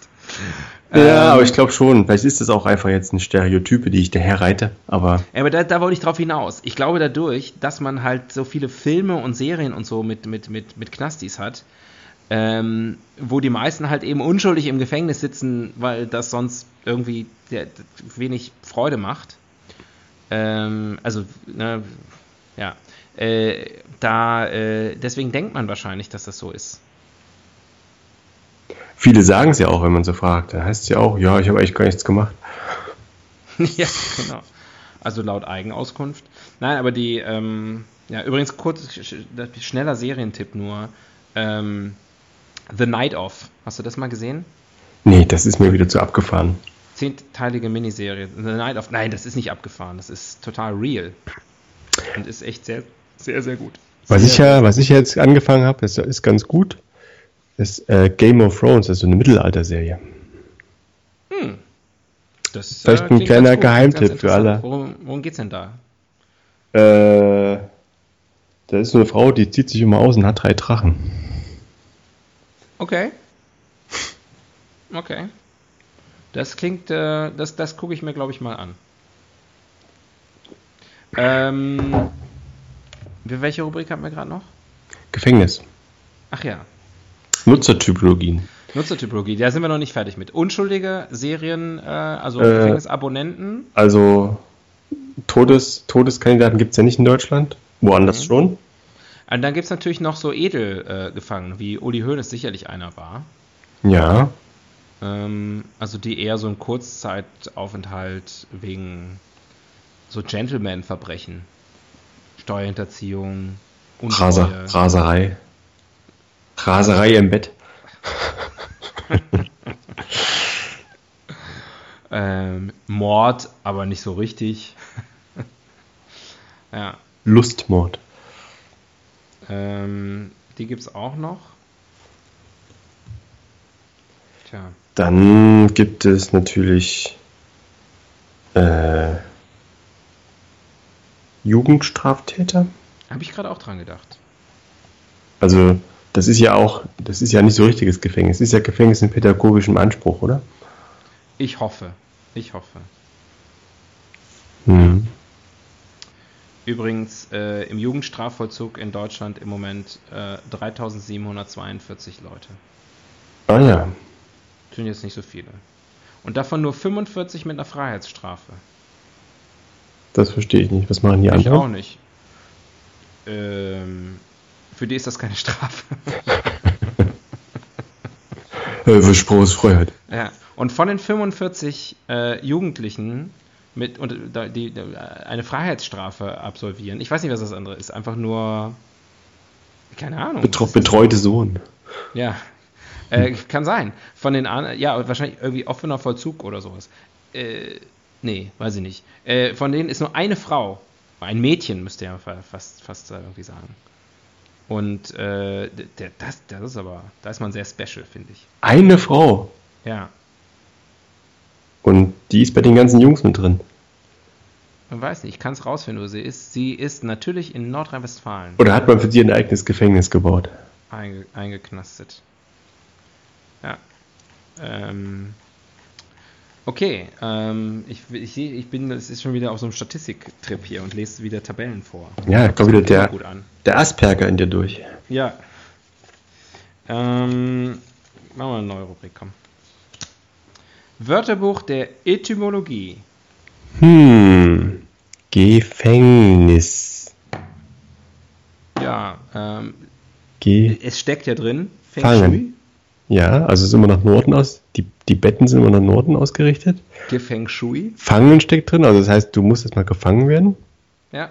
Ja, ähm, aber ich glaube schon. Vielleicht ist das auch einfach jetzt eine Stereotype, die ich daher reite. Aber, ja, aber da, da wollte ich drauf hinaus. Ich glaube dadurch, dass man halt so viele Filme und Serien und so mit, mit, mit, mit Knastis hat, ähm, wo die meisten halt eben unschuldig im Gefängnis sitzen, weil das sonst irgendwie der, wenig Freude macht. Ähm, also, ne, ja. Äh, da, äh, deswegen denkt man wahrscheinlich, dass das so ist. Viele sagen es ja auch, wenn man so fragt. Da heißt es ja auch, ja, ich habe eigentlich gar nichts gemacht. ja, genau. Also laut Eigenauskunft. Nein, aber die, ähm, ja, übrigens kurz, schneller Serientipp nur. Ähm, The Night Of. Hast du das mal gesehen? Nee, das ist mir wieder zu abgefahren. Zehnteilige Miniserie. The Night Of. Nein, das ist nicht abgefahren. Das ist total real. Und ist echt sehr, sehr, sehr gut. Was ich ja, was ich jetzt angefangen habe, ist, ist ganz gut ist äh, Game of Thrones, also eine Mittelalter-Serie. Hm. Das, Vielleicht äh, ein kleiner Geheimtipp für alle. Worum, worum geht's denn da? Äh, da ist so eine Frau, die zieht sich immer aus und hat drei Drachen. Okay. Okay. Das klingt, äh, das, das gucke ich mir, glaube ich, mal an. Ähm, welche Rubrik haben wir gerade noch? Gefängnis. Ach ja, Nutzertypologien. Nutzertypologie, da sind wir noch nicht fertig mit. Unschuldige Serien, äh, also äh, Gefängnisabonnenten. Also Todes, Todeskandidaten gibt es ja nicht in Deutschland, woanders mhm. schon. Und dann gibt es natürlich noch so Edelgefangene, äh, wie Uli Hoeneß sicherlich einer war. Ja. Ähm, also die eher so ein Kurzzeitaufenthalt wegen so Gentleman-Verbrechen. Steuerhinterziehung, Raser, Raserei. Raserei im Bett. ähm, Mord, aber nicht so richtig. Ja. Lustmord. Ähm, die gibt es auch noch. Tja. Dann gibt es natürlich äh, Jugendstraftäter. Habe ich gerade auch dran gedacht. Also, das ist ja auch, das ist ja nicht so richtiges Gefängnis. Das ist ja Gefängnis in pädagogischem Anspruch, oder? Ich hoffe. Ich hoffe. Hm. Übrigens äh, im Jugendstrafvollzug in Deutschland im Moment äh, 3742 Leute. Ah ja. Sind jetzt nicht so viele. Und davon nur 45 mit einer Freiheitsstrafe. Das verstehe ich nicht. Was machen die anderen? Ich auch nicht. Ähm, für die ist das keine Strafe. äh, Verspruchsfreiheit. Ja. Und von den 45 äh, Jugendlichen mit und die, die, eine Freiheitsstrafe absolvieren. Ich weiß nicht, was das andere ist. Einfach nur keine Ahnung. Betre betreute Sohn. Ja, äh, kann sein. Von den ja wahrscheinlich irgendwie offener Vollzug oder sowas. Äh, nee, weiß ich nicht. Äh, von denen ist nur eine Frau, ein Mädchen müsste ja fast fast irgendwie sagen. Und äh, der, das, das ist aber, da ist man sehr special, finde ich. Eine Frau. Ja. Und die ist bei den ganzen Jungs mit drin. Man weiß nicht, ich kann es rausfinden, wo sie ist. Sie ist natürlich in Nordrhein-Westfalen. Oder hat man für sie ein eigenes Gefängnis gebaut? Einge eingeknastet. Ja. Ähm, okay, ähm, ich, ich, ich bin, es ist schon wieder auf so einem Statistiktrip hier und lese wieder Tabellen vor. Ja, kommt wieder der, der Asperger in dir durch. Ja. Ähm, machen wir eine neue Rubrik, komm. Wörterbuch der Etymologie. Hm. Gefängnis. Ja, ähm, Ge es steckt ja drin. Feng Fangen. Ja, also es ist immer nach Norden aus. Die, die Betten sind immer nach Norden ausgerichtet. Gefeng Shui. Fangen steckt drin, also das heißt, du musst erstmal gefangen werden. Ja.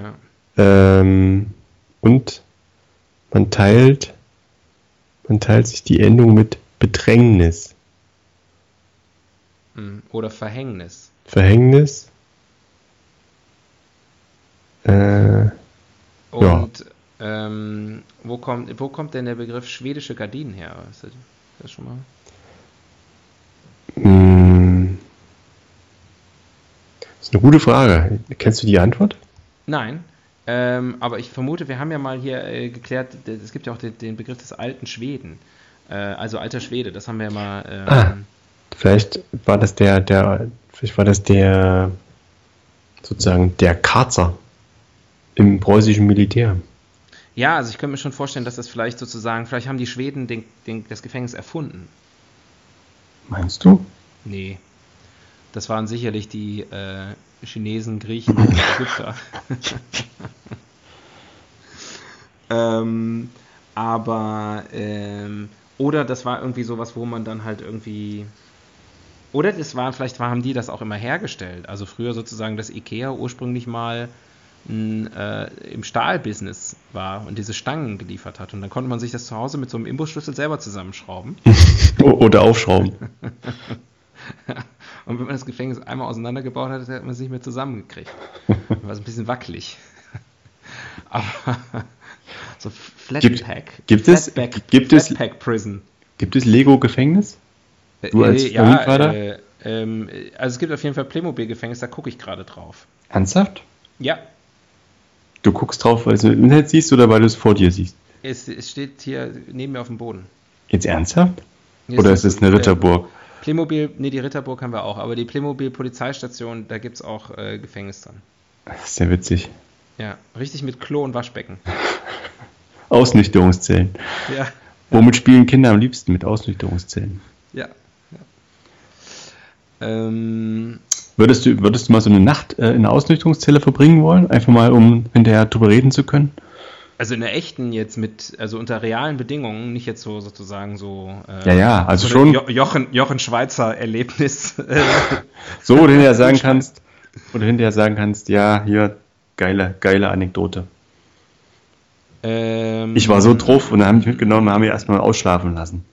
ja. Ähm, und man teilt, man teilt sich die Endung mit Bedrängnis. Hm, oder Verhängnis. Verhängnis. Äh, Und ja. ähm, wo, kommt, wo kommt denn der Begriff schwedische Gardinen her? Ist das, das schon mal? Hm. Das ist eine gute Frage. Kennst du die Antwort? Nein. Ähm, aber ich vermute, wir haben ja mal hier äh, geklärt, es gibt ja auch den, den Begriff des alten Schweden. Äh, also alter Schwede, das haben wir ja mal. Ähm, ah, vielleicht war das der, der, vielleicht war das der, sozusagen der Karzer im preußischen Militär. Ja, also ich könnte mir schon vorstellen, dass das vielleicht sozusagen, vielleicht haben die Schweden den, den, das Gefängnis erfunden. Meinst du? Nee. Das waren sicherlich die äh, Chinesen, Griechen und Ägypter. ähm, aber ähm, oder das war irgendwie sowas, wo man dann halt irgendwie. Oder das war, vielleicht haben die das auch immer hergestellt. Also früher sozusagen, dass IKEA ursprünglich mal ein, äh, im Stahlbusiness war und diese Stangen geliefert hat. Und dann konnte man sich das zu Hause mit so einem Imbusschlüssel selber zusammenschrauben. Oder aufschrauben. und wenn man das Gefängnis einmal auseinandergebaut hat, hat man es nicht mehr zusammengekriegt. War es ein bisschen wackelig. Aber so Flatpack. Gibt, gibt Flatback, es, gibt Flatpack Prison. Gibt es Lego-Gefängnis? Du als äh, ja, äh, ähm, also es gibt auf jeden Fall Playmobil-Gefängnis, da gucke ich gerade drauf. Ernsthaft? Ja. Du guckst drauf, weil du es im Internet siehst oder weil du es vor dir siehst? Es, es, steht hier neben mir auf dem Boden. Jetzt ernsthaft? Jetzt oder ist es eine Ritterburg? Playmobil, nee, die Ritterburg haben wir auch, aber die Playmobil-Polizeistation, da gibt es auch äh, Gefängnis dran. Das ist ja witzig. Ja, richtig mit Klo und Waschbecken. Ausnüchterungszellen. Ja. Womit spielen Kinder am liebsten? Mit Ausnüchterungszellen. Ja. ja. Ähm, würdest, du, würdest du mal so eine Nacht äh, in einer Ausnüchterungszelle verbringen wollen? Einfach mal, um hinterher drüber reden zu können? Also in der echten jetzt mit, also unter realen Bedingungen, nicht jetzt so sozusagen so. Äh, ja, ja, also so schon. Jo Jochen, Jochen Schweizer Erlebnis. so, wo du hinterher sagen kannst, wo du hinterher sagen kannst, ja, hier, geile, geile Anekdote. Ähm, ich war so drauf und dann haben die mitgenommen und haben mich erstmal ausschlafen lassen.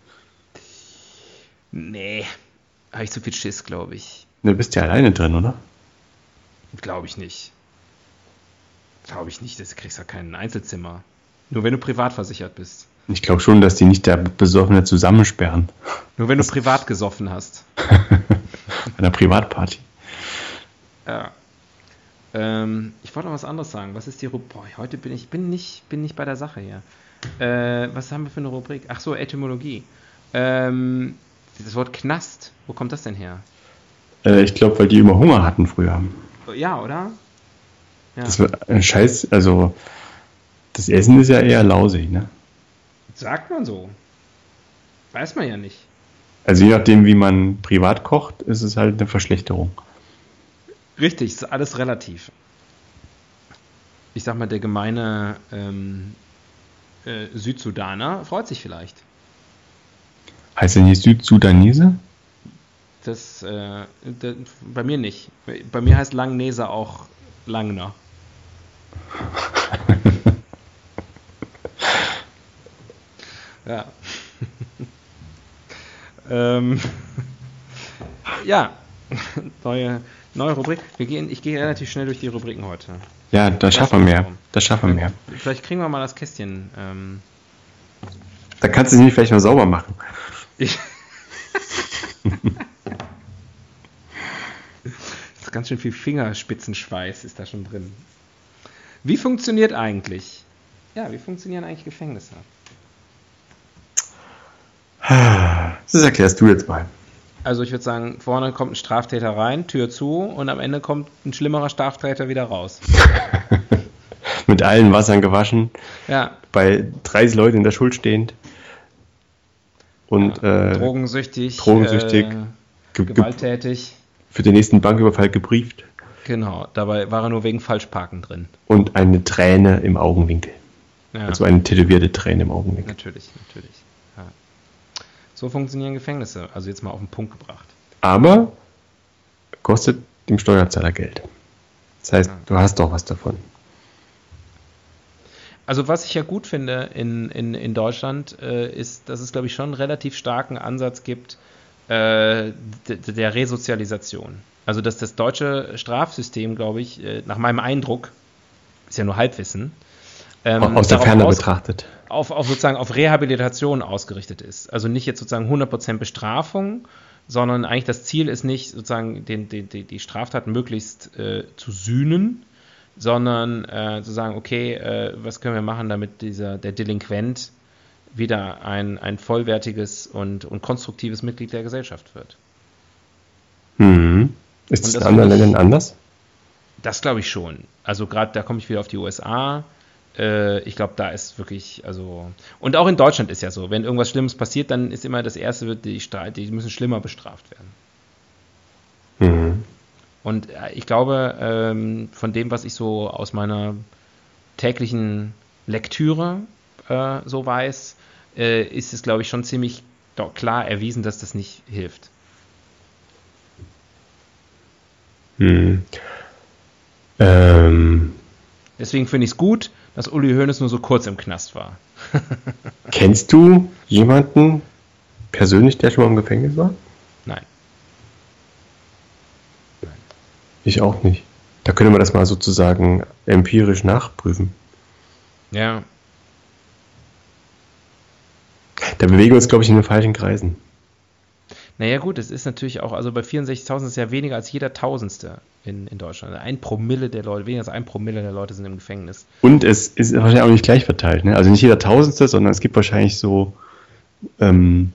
Nee, habe ich zu viel Schiss, glaube ich. Du bist ja alleine drin, oder? Glaube ich nicht. Glaube ich nicht, das kriegst ja kein Einzelzimmer. Nur wenn du privat versichert bist. Ich glaube schon, dass die nicht der Besoffene zusammensperren. Nur wenn du privat gesoffen hast. Bei einer Privatparty. Ja. Ähm, ich wollte noch was anderes sagen. Was ist die Rubrik? Heute bin ich bin nicht, bin nicht bei der Sache hier. Äh, was haben wir für eine Rubrik? Ach so, Etymologie. Ähm, das Wort Knast, wo kommt das denn her? Äh, ich glaube, weil die immer Hunger hatten früher. Ja, oder? Ja. Das war ein Scheiß, also das Essen ist ja eher lausig, ne? Sagt man so. Weiß man ja nicht. Also je nachdem, wie man privat kocht, ist es halt eine Verschlechterung. Richtig, ist alles relativ. Ich sag mal, der gemeine ähm, äh, Südsudaner freut sich vielleicht. Heißt er nicht Südsudanese? Das, äh, das, bei mir nicht. Bei mir heißt Langnese auch Langner. ja. ähm, ja, neue, neue Rubrik. Wir gehen, ich gehe relativ schnell durch die Rubriken heute. Ja, da schaffen wir mehr. Das schaffen wir mehr. Vielleicht kriegen wir mal das Kästchen. Ähm, da kannst du es nicht vielleicht mal sauber machen. Ich ist ganz schön viel Fingerspitzenschweiß ist da schon drin. Wie funktioniert eigentlich? Ja, wie funktionieren eigentlich Gefängnisse? Das erklärst du jetzt mal. Also ich würde sagen, vorne kommt ein Straftäter rein, Tür zu und am Ende kommt ein schlimmerer Straftäter wieder raus. Mit allen Wassern gewaschen. Ja. Bei 30 Leuten in der Schuld stehend. Und ja, äh, drogensüchtig. Drogensüchtig. Äh, gewalttätig. Für den nächsten Banküberfall gebrieft. Genau, dabei war er nur wegen Falschparken drin. Und eine Träne im Augenwinkel. Ja. Also eine tätowierte Träne im Augenwinkel. Natürlich, natürlich. So funktionieren Gefängnisse. Also jetzt mal auf den Punkt gebracht. Aber kostet dem Steuerzahler Geld. Das heißt, ja. du hast doch was davon. Also was ich ja gut finde in, in, in Deutschland, äh, ist, dass es, glaube ich, schon einen relativ starken Ansatz gibt äh, der Resozialisation. Also dass das deutsche Strafsystem, glaube ich, äh, nach meinem Eindruck, ist ja nur Halbwissen, ähm, aus der Ferne betrachtet. Auf, auf sozusagen auf Rehabilitation ausgerichtet ist. Also nicht jetzt sozusagen 100% Bestrafung, sondern eigentlich das Ziel ist nicht sozusagen den, den, die, die Straftat möglichst äh, zu sühnen, sondern äh, zu sagen, okay, äh, was können wir machen, damit dieser, der Delinquent wieder ein, ein vollwertiges und, und konstruktives Mitglied der Gesellschaft wird. Mhm. Ist es in anderen Ländern anders? Das glaube ich schon. Also gerade da komme ich wieder auf die USA. Äh, ich glaube, da ist wirklich, also und auch in Deutschland ist ja so, wenn irgendwas Schlimmes passiert, dann ist immer das erste, die, die müssen schlimmer bestraft werden. Mhm. Und äh, ich glaube, ähm, von dem, was ich so aus meiner täglichen Lektüre äh, so weiß, äh, ist es, glaube ich, schon ziemlich klar erwiesen, dass das nicht hilft. Hm. Ähm. Deswegen finde ich es gut, dass Uli Hoeneß nur so kurz im Knast war. Kennst du jemanden persönlich, der schon mal im Gefängnis war? Nein. Ich auch nicht. Da können wir das mal sozusagen empirisch nachprüfen. Ja. Da bewegen wir uns, glaube ich, in den falschen Kreisen. Naja, gut, es ist natürlich auch, also bei 64.000 ist ja weniger als jeder Tausendste in, in Deutschland. Ein Promille der Leute, weniger als ein Promille der Leute sind im Gefängnis. Und es ist wahrscheinlich auch nicht gleich verteilt, ne? Also nicht jeder Tausendste, sondern es gibt wahrscheinlich so ähm,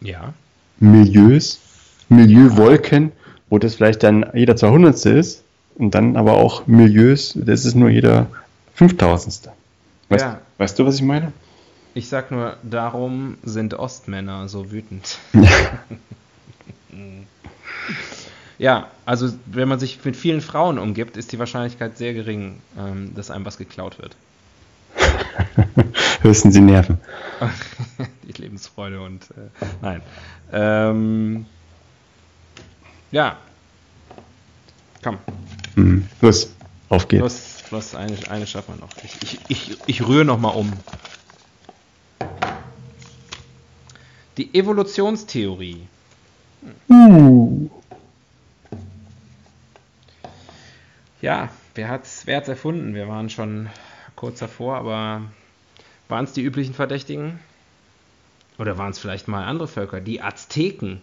ja. Milieus, Milieuwolken, wo das vielleicht dann jeder Zweihundertste ist und dann aber auch Milieus, das ist nur jeder Fünftausendste. Weißt, ja. weißt du, was ich meine? Ich sag nur, darum sind Ostmänner so wütend. ja, also wenn man sich mit vielen Frauen umgibt, ist die Wahrscheinlichkeit sehr gering, ähm, dass einem was geklaut wird. Höchstens die Nerven. die Lebensfreude und äh, nein. Ähm, ja. Komm. Mhm. Los, auf geht's. Los, los eine, eine schaffen wir noch. Ich, ich, ich, ich rühre nochmal um. Die Evolutionstheorie. Uh. Ja, wer hat's, wer hat's erfunden? Wir waren schon kurz davor, aber waren es die üblichen Verdächtigen? Oder waren es vielleicht mal andere Völker? Die Azteken?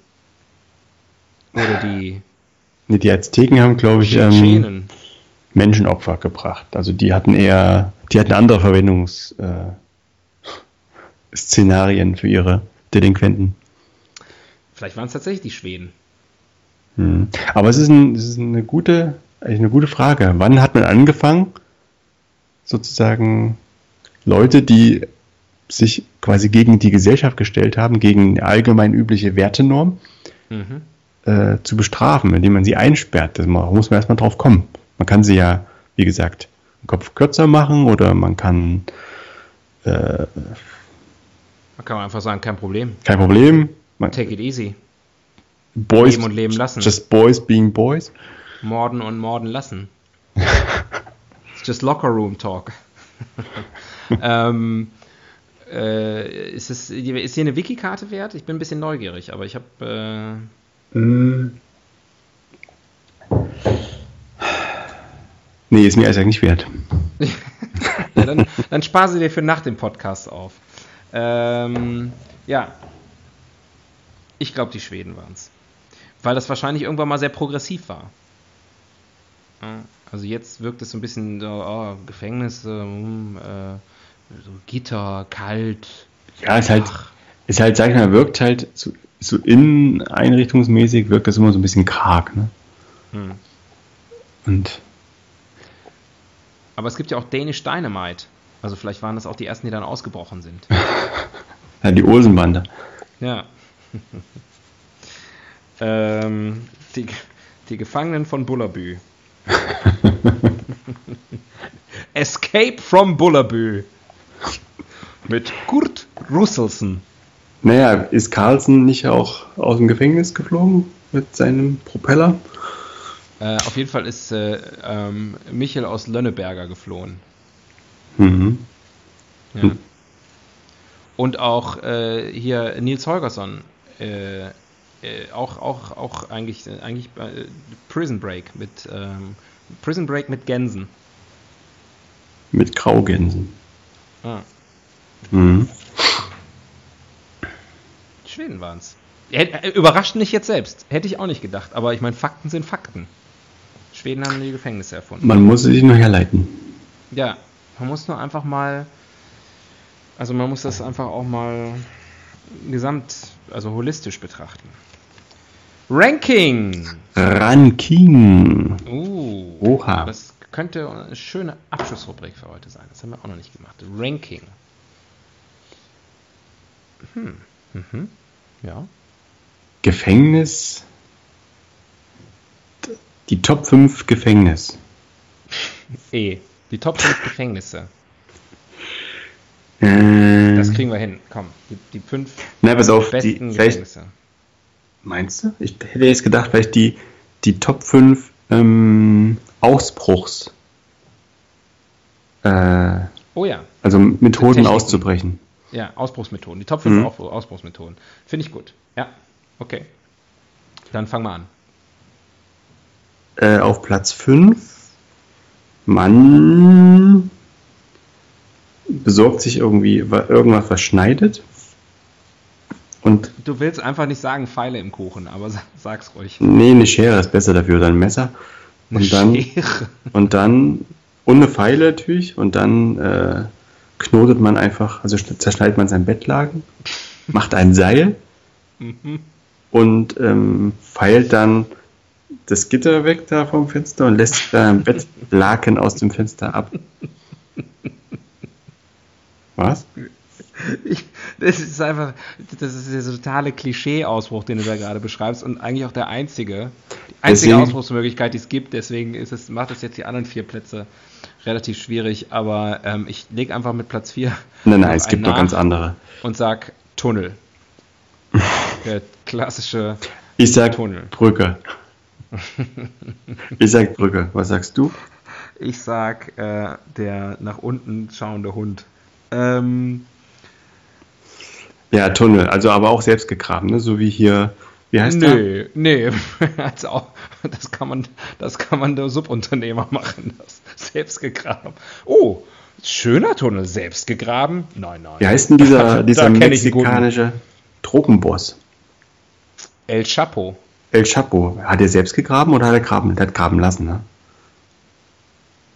Oder die. Nee, die Azteken haben, glaube ich, ähm, Menschenopfer gebracht. Also die hatten eher, die hatten andere Verwendungsszenarien äh, für ihre Delinquenten. Vielleicht waren es tatsächlich die Schweden. Hm. Aber es ist, ein, es ist eine gute, eine gute Frage. Wann hat man angefangen, sozusagen Leute, die sich quasi gegen die Gesellschaft gestellt haben, gegen allgemein übliche Wertenorm, mhm. äh, zu bestrafen, indem man sie einsperrt. Da muss man erstmal drauf kommen. Man kann sie ja, wie gesagt, den Kopf kürzer machen oder man kann. Äh, man kann einfach sagen, kein Problem. Kein Problem. Man, Take it easy. Boys, leben und leben lassen. Just boys being boys. Morden und morden lassen. It's just locker room talk. ähm, äh, ist, es, ist hier eine Wiki-Karte wert? Ich bin ein bisschen neugierig, aber ich habe. Äh mm. Nee, ist mir eigentlich nicht wert. ja, dann, dann spar sie dir für nach dem Podcast auf. Ähm, ja. Ich glaube, die Schweden waren es. Weil das wahrscheinlich irgendwann mal sehr progressiv war. Also jetzt wirkt es so ein bisschen so, oh, Gefängnis, ähm, äh, so Gitter, kalt. Ja, ist halt, ist halt, sag ich mal, wirkt halt so, so inneneinrichtungsmäßig wirkt das immer so ein bisschen karg, ne? Hm. Und. Aber es gibt ja auch Danish Dynamite. Also vielleicht waren das auch die ersten, die dann ausgebrochen sind. ja, die Olsenbande. Ja. ähm, die, die Gefangenen von Bullabü. Escape from Bullabü. Mit Kurt Russelsen. Naja, ist Carlsen nicht auch aus dem Gefängnis geflogen mit seinem Propeller? Äh, auf jeden Fall ist äh, ähm, Michel aus Lönneberger geflohen. Mhm. Ja. Und auch äh, hier Nils Holgersson äh, äh, auch, auch, auch eigentlich, eigentlich äh, Prison Break mit ähm, Prison Break mit Gänsen. Mit Graugänsen. Ah. Mhm. Schweden waren es. Äh, überrascht mich jetzt selbst. Hätte ich auch nicht gedacht. Aber ich meine, Fakten sind Fakten. Schweden haben die Gefängnisse erfunden. Man muss sich nur herleiten. Ja, man muss nur einfach mal. Also man muss das einfach auch mal gesamt, also holistisch betrachten. Ranking. Ranking. Uh, Oha. Das könnte eine schöne Abschlussrubrik für heute sein. Das haben wir auch noch nicht gemacht. Ranking. Hm. Mhm. Ja. Gefängnis. Die Top 5 Gefängnis. E. Die Top 5 Gefängnisse. Äh, das kriegen wir hin. Komm, die, die fünf Na, pass auf, besten die, Gefängnisse. Meinst du? Ich hätte jetzt gedacht, vielleicht die, die Top 5 ähm, Ausbruchs. Äh, oh ja. Also Methoden auszubrechen. Ja, Ausbruchsmethoden. Die Top 5 mhm. Ausbruchsmethoden. Finde ich gut. Ja, okay. Dann fangen wir an. Äh, auf Platz 5. Man besorgt sich irgendwie irgendwas, was schneidet. Und du willst einfach nicht sagen Pfeile im Kuchen, aber sag's ruhig. Nee, eine Schere ist besser dafür, oder ein Messer. Eine und dann, Schere. Und dann, ohne Pfeile natürlich, und dann äh, knotet man einfach, also zerschneidet man sein Bettlaken, macht ein Seil mhm. und ähm, feilt dann das Gitter weg da vom Fenster und lässt äh, Bettlaken aus dem Fenster ab. Was? Ich, das ist einfach, das ist der totale Klischee-Ausbruch, den du da gerade beschreibst und eigentlich auch der einzige, die einzige deswegen, Ausbruchsmöglichkeit, die es gibt. Deswegen ist es, macht es jetzt die anderen vier Plätze relativ schwierig, aber ähm, ich lege einfach mit Platz 4. Nein, nein, es gibt noch ganz andere. Und sag Tunnel. der klassische ich sag Tunnel. Brücke. ich sag Brücke. Was sagst du? Ich sag äh, der nach unten schauende Hund. Ähm, ja, Tunnel, also aber auch selbst gegraben, ne? so wie hier Wie heißt der? Nee, nee. also, das kann man, das kann man der Subunternehmer machen. Das selbst gegraben. Oh, schöner Tunnel, selbst gegraben? Nein, nein. Wie heißt denn dieser, dieser mexikanische Tropenboss? El Chapo. El Chapo. Hat er selbst gegraben oder hat er graben? Der hat graben lassen, ne?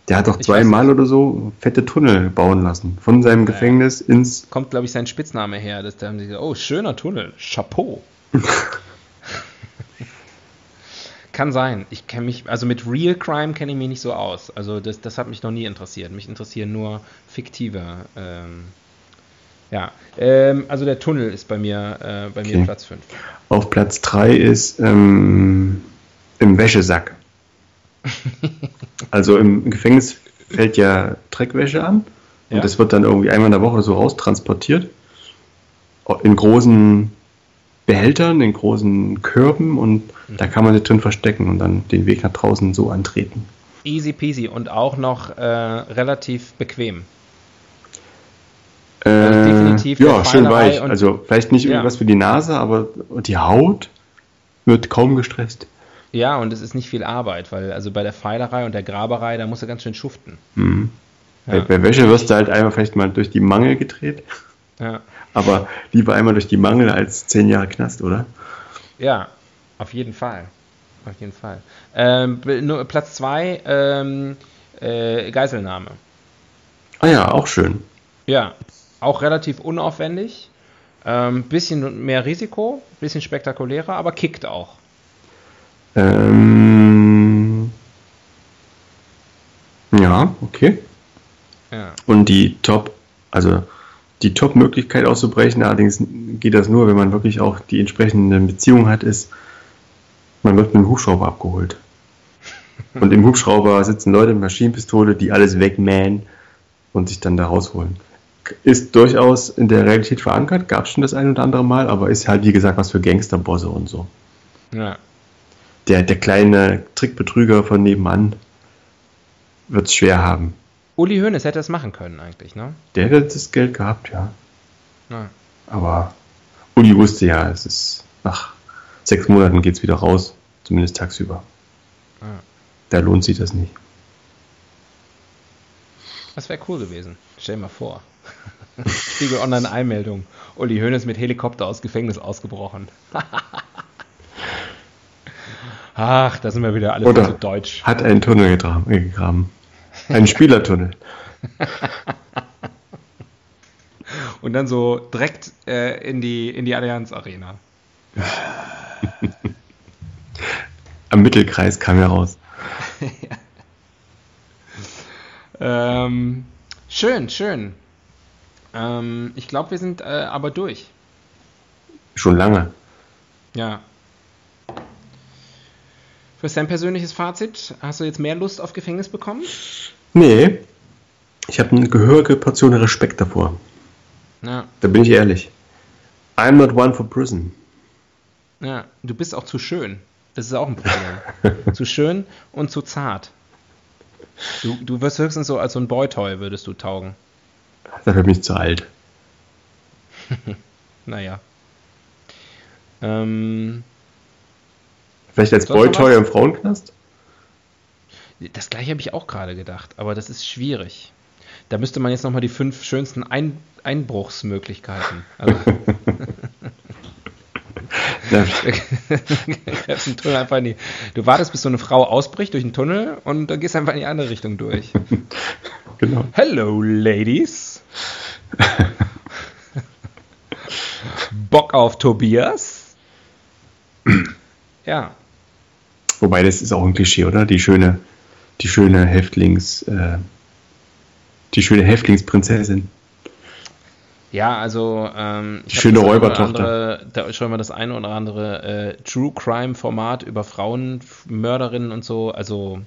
Der hat doch zweimal oder so fette Tunnel bauen lassen. Von seinem ja. Gefängnis ins. Kommt, glaube ich, sein Spitzname her. Dass der haben gesagt, oh, schöner Tunnel. Chapeau. Kann sein. Ich kenne mich, also mit Real Crime kenne ich mich nicht so aus. Also das, das hat mich noch nie interessiert. Mich interessieren nur fiktive. Ähm, ja, ähm, also der Tunnel ist bei mir, äh, bei okay. mir Platz 5. Auf Platz 3 ist ähm, im Wäschesack. also im Gefängnis fällt ja Dreckwäsche an und ja. das wird dann irgendwie einmal in der Woche so raustransportiert in großen Behältern, in großen Körben und mhm. da kann man sich drin verstecken und dann den Weg nach draußen so antreten. Easy peasy und auch noch äh, relativ bequem. Äh, also definitiv ja, schön weich. Also vielleicht nicht ja. irgendwas für die Nase, aber die Haut wird kaum gestresst. Ja, und es ist nicht viel Arbeit, weil also bei der Pfeilerei und der Graberei, da musst du ganz schön schuften. Mhm. Ja. Bei, bei, Wäsche wirst du halt einmal vielleicht mal durch die Mangel gedreht. Ja. Aber lieber einmal durch die Mangel als zehn Jahre Knast, oder? Ja, auf jeden Fall. Auf jeden Fall. Ähm, nur Platz zwei, ähm, äh, Geiselnahme. Ah ja, auch schön. Ja, auch relativ unaufwendig. Ähm, bisschen mehr Risiko, bisschen spektakulärer, aber kickt auch. Ähm, ja, okay. Ja. Und die Top, also die Top-Möglichkeit auszubrechen, allerdings geht das nur, wenn man wirklich auch die entsprechende Beziehung hat, ist, man wird mit einem Hubschrauber abgeholt. Und im Hubschrauber sitzen Leute mit Maschinenpistole, die alles wegmähen und sich dann da rausholen. Ist durchaus in der Realität verankert, gab es schon das ein oder andere Mal, aber ist halt, wie gesagt, was für Gangsterbosse und so. Ja der, der kleine Trickbetrüger von nebenan wird es schwer haben. Uli Hoeneß hätte es machen können eigentlich, ne? Der hätte das Geld gehabt, ja. ja. Aber Uli wusste ja, es ist nach sechs Monaten geht es wieder raus, zumindest tagsüber. Ja. Da lohnt sich das nicht. Das wäre cool gewesen. Stell dir mal vor. Spiegel Online-Einmeldung. Uli Hoeneß mit Helikopter aus Gefängnis ausgebrochen. Ach, da sind wir wieder alle Oder so deutsch. Hat einen Tunnel gegraben. Einen Spielertunnel. Und dann so direkt äh, in die, in die Allianz Arena. Am Mittelkreis kam er raus. ja. ähm, schön, schön. Ähm, ich glaube, wir sind äh, aber durch. Schon lange. Ja. Für dein persönliches Fazit, hast du jetzt mehr Lust auf Gefängnis bekommen? Nee. Ich habe eine gehörige Portion Respekt davor. Ja. Da bin ich ehrlich. I'm not one for prison. Ja, du bist auch zu schön. Das ist auch ein Problem. zu schön und zu zart. Du, du wirst höchstens so als so ein Boy-Toy würdest du taugen. Dafür bin ich zu alt. naja. Ähm, Vielleicht als Boy-Toy im Frauenknast? Das gleiche habe ich auch gerade gedacht, aber das ist schwierig. Da müsste man jetzt nochmal die fünf schönsten Ein Einbruchsmöglichkeiten. Also du wartest, bis so eine Frau ausbricht durch einen Tunnel und dann gehst einfach in die andere Richtung durch. Genau. Hello, Ladies. Bock auf Tobias? ja. Wobei, das ist auch ein Klischee, oder? Die schöne, die schöne Häftlings, äh, die schöne Häftlingsprinzessin. Ja, also ähm, ich schöne Räubertochter. Da schon mal das eine oder andere äh, True Crime Format über Frauenmörderinnen und so. Also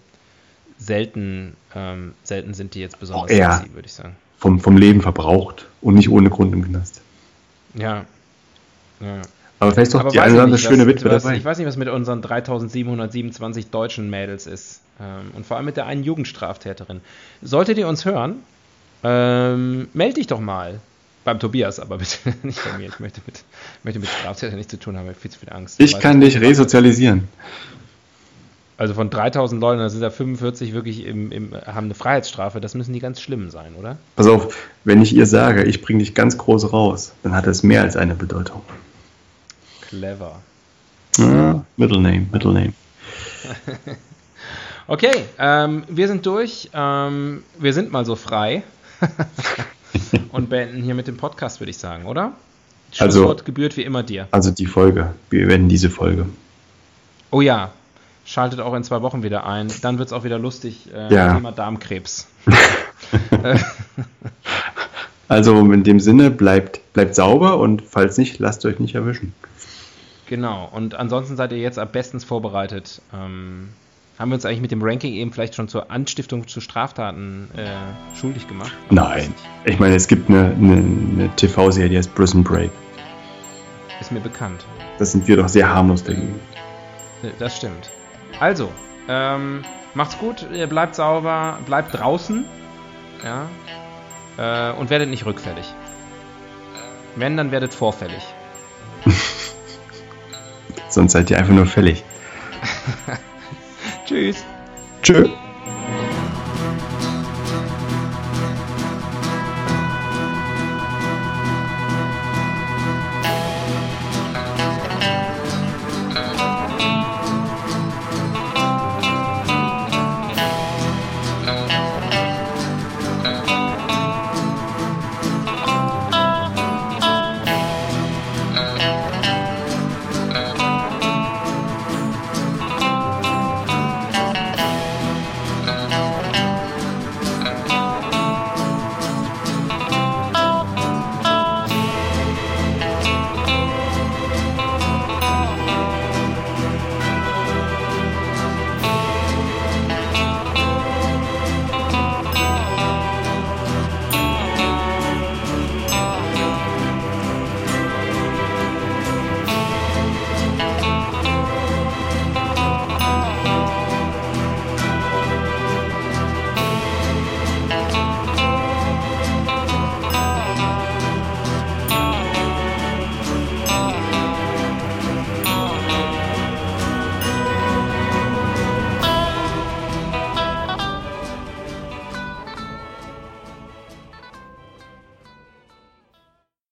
selten, ähm, selten sind die jetzt besonders oh, sexy, würde ich sagen. Vom, vom Leben verbraucht und nicht ohne Grund im Knast. Ja. ja. Aber vielleicht doch Aber die eine oder andere schöne Witwe dabei. Ich weiß nicht, was mit unseren 3727 deutschen Mädels ist. Ähm, und vor allem mit der einen Jugendstraftäterin. Solltet ihr uns hören, ähm, meld dich doch mal. Beim Tobias, aber bitte nicht bei mir. Ich möchte mit, möchte mit Straftätern nichts zu tun haben, ich habe viel zu viel Angst. Ich kann dich resozialisieren. Also von 3000 Leuten, da sind da 45 wirklich im, im, haben eine Freiheitsstrafe. Das müssen die ganz schlimm sein, oder? Pass auf, wenn ich ihr sage, ich bringe dich ganz groß raus, dann hat das mehr als eine Bedeutung. Clever. Ja, Middle Name, Middle Name. okay, ähm, wir sind durch. Ähm, wir sind mal so frei. Und beenden hier mit dem Podcast, würde ich sagen, oder? Schlusswort also, gebührt wie immer dir. Also die Folge. Wir werden diese Folge. Oh ja, Schaltet auch in zwei Wochen wieder ein. Dann wird es auch wieder lustig. Äh, ja. Thema Darmkrebs. also in dem Sinne, bleibt, bleibt sauber und falls nicht, lasst euch nicht erwischen. Genau. Und ansonsten seid ihr jetzt am bestens vorbereitet. Ähm, haben wir uns eigentlich mit dem Ranking eben vielleicht schon zur Anstiftung zu Straftaten äh, schuldig gemacht? Nein. Ich meine, es gibt eine, eine, eine TV-Serie, die heißt Prison Break. Ist mir bekannt. Das sind wir doch sehr harmlos dagegen. Das stimmt. Also, ähm, macht's gut, ihr bleibt sauber, bleibt draußen. Ja. Äh, und werdet nicht rückfällig. Wenn, dann werdet vorfällig. Sonst seid ihr einfach nur fällig. Tschüss. Tschüss.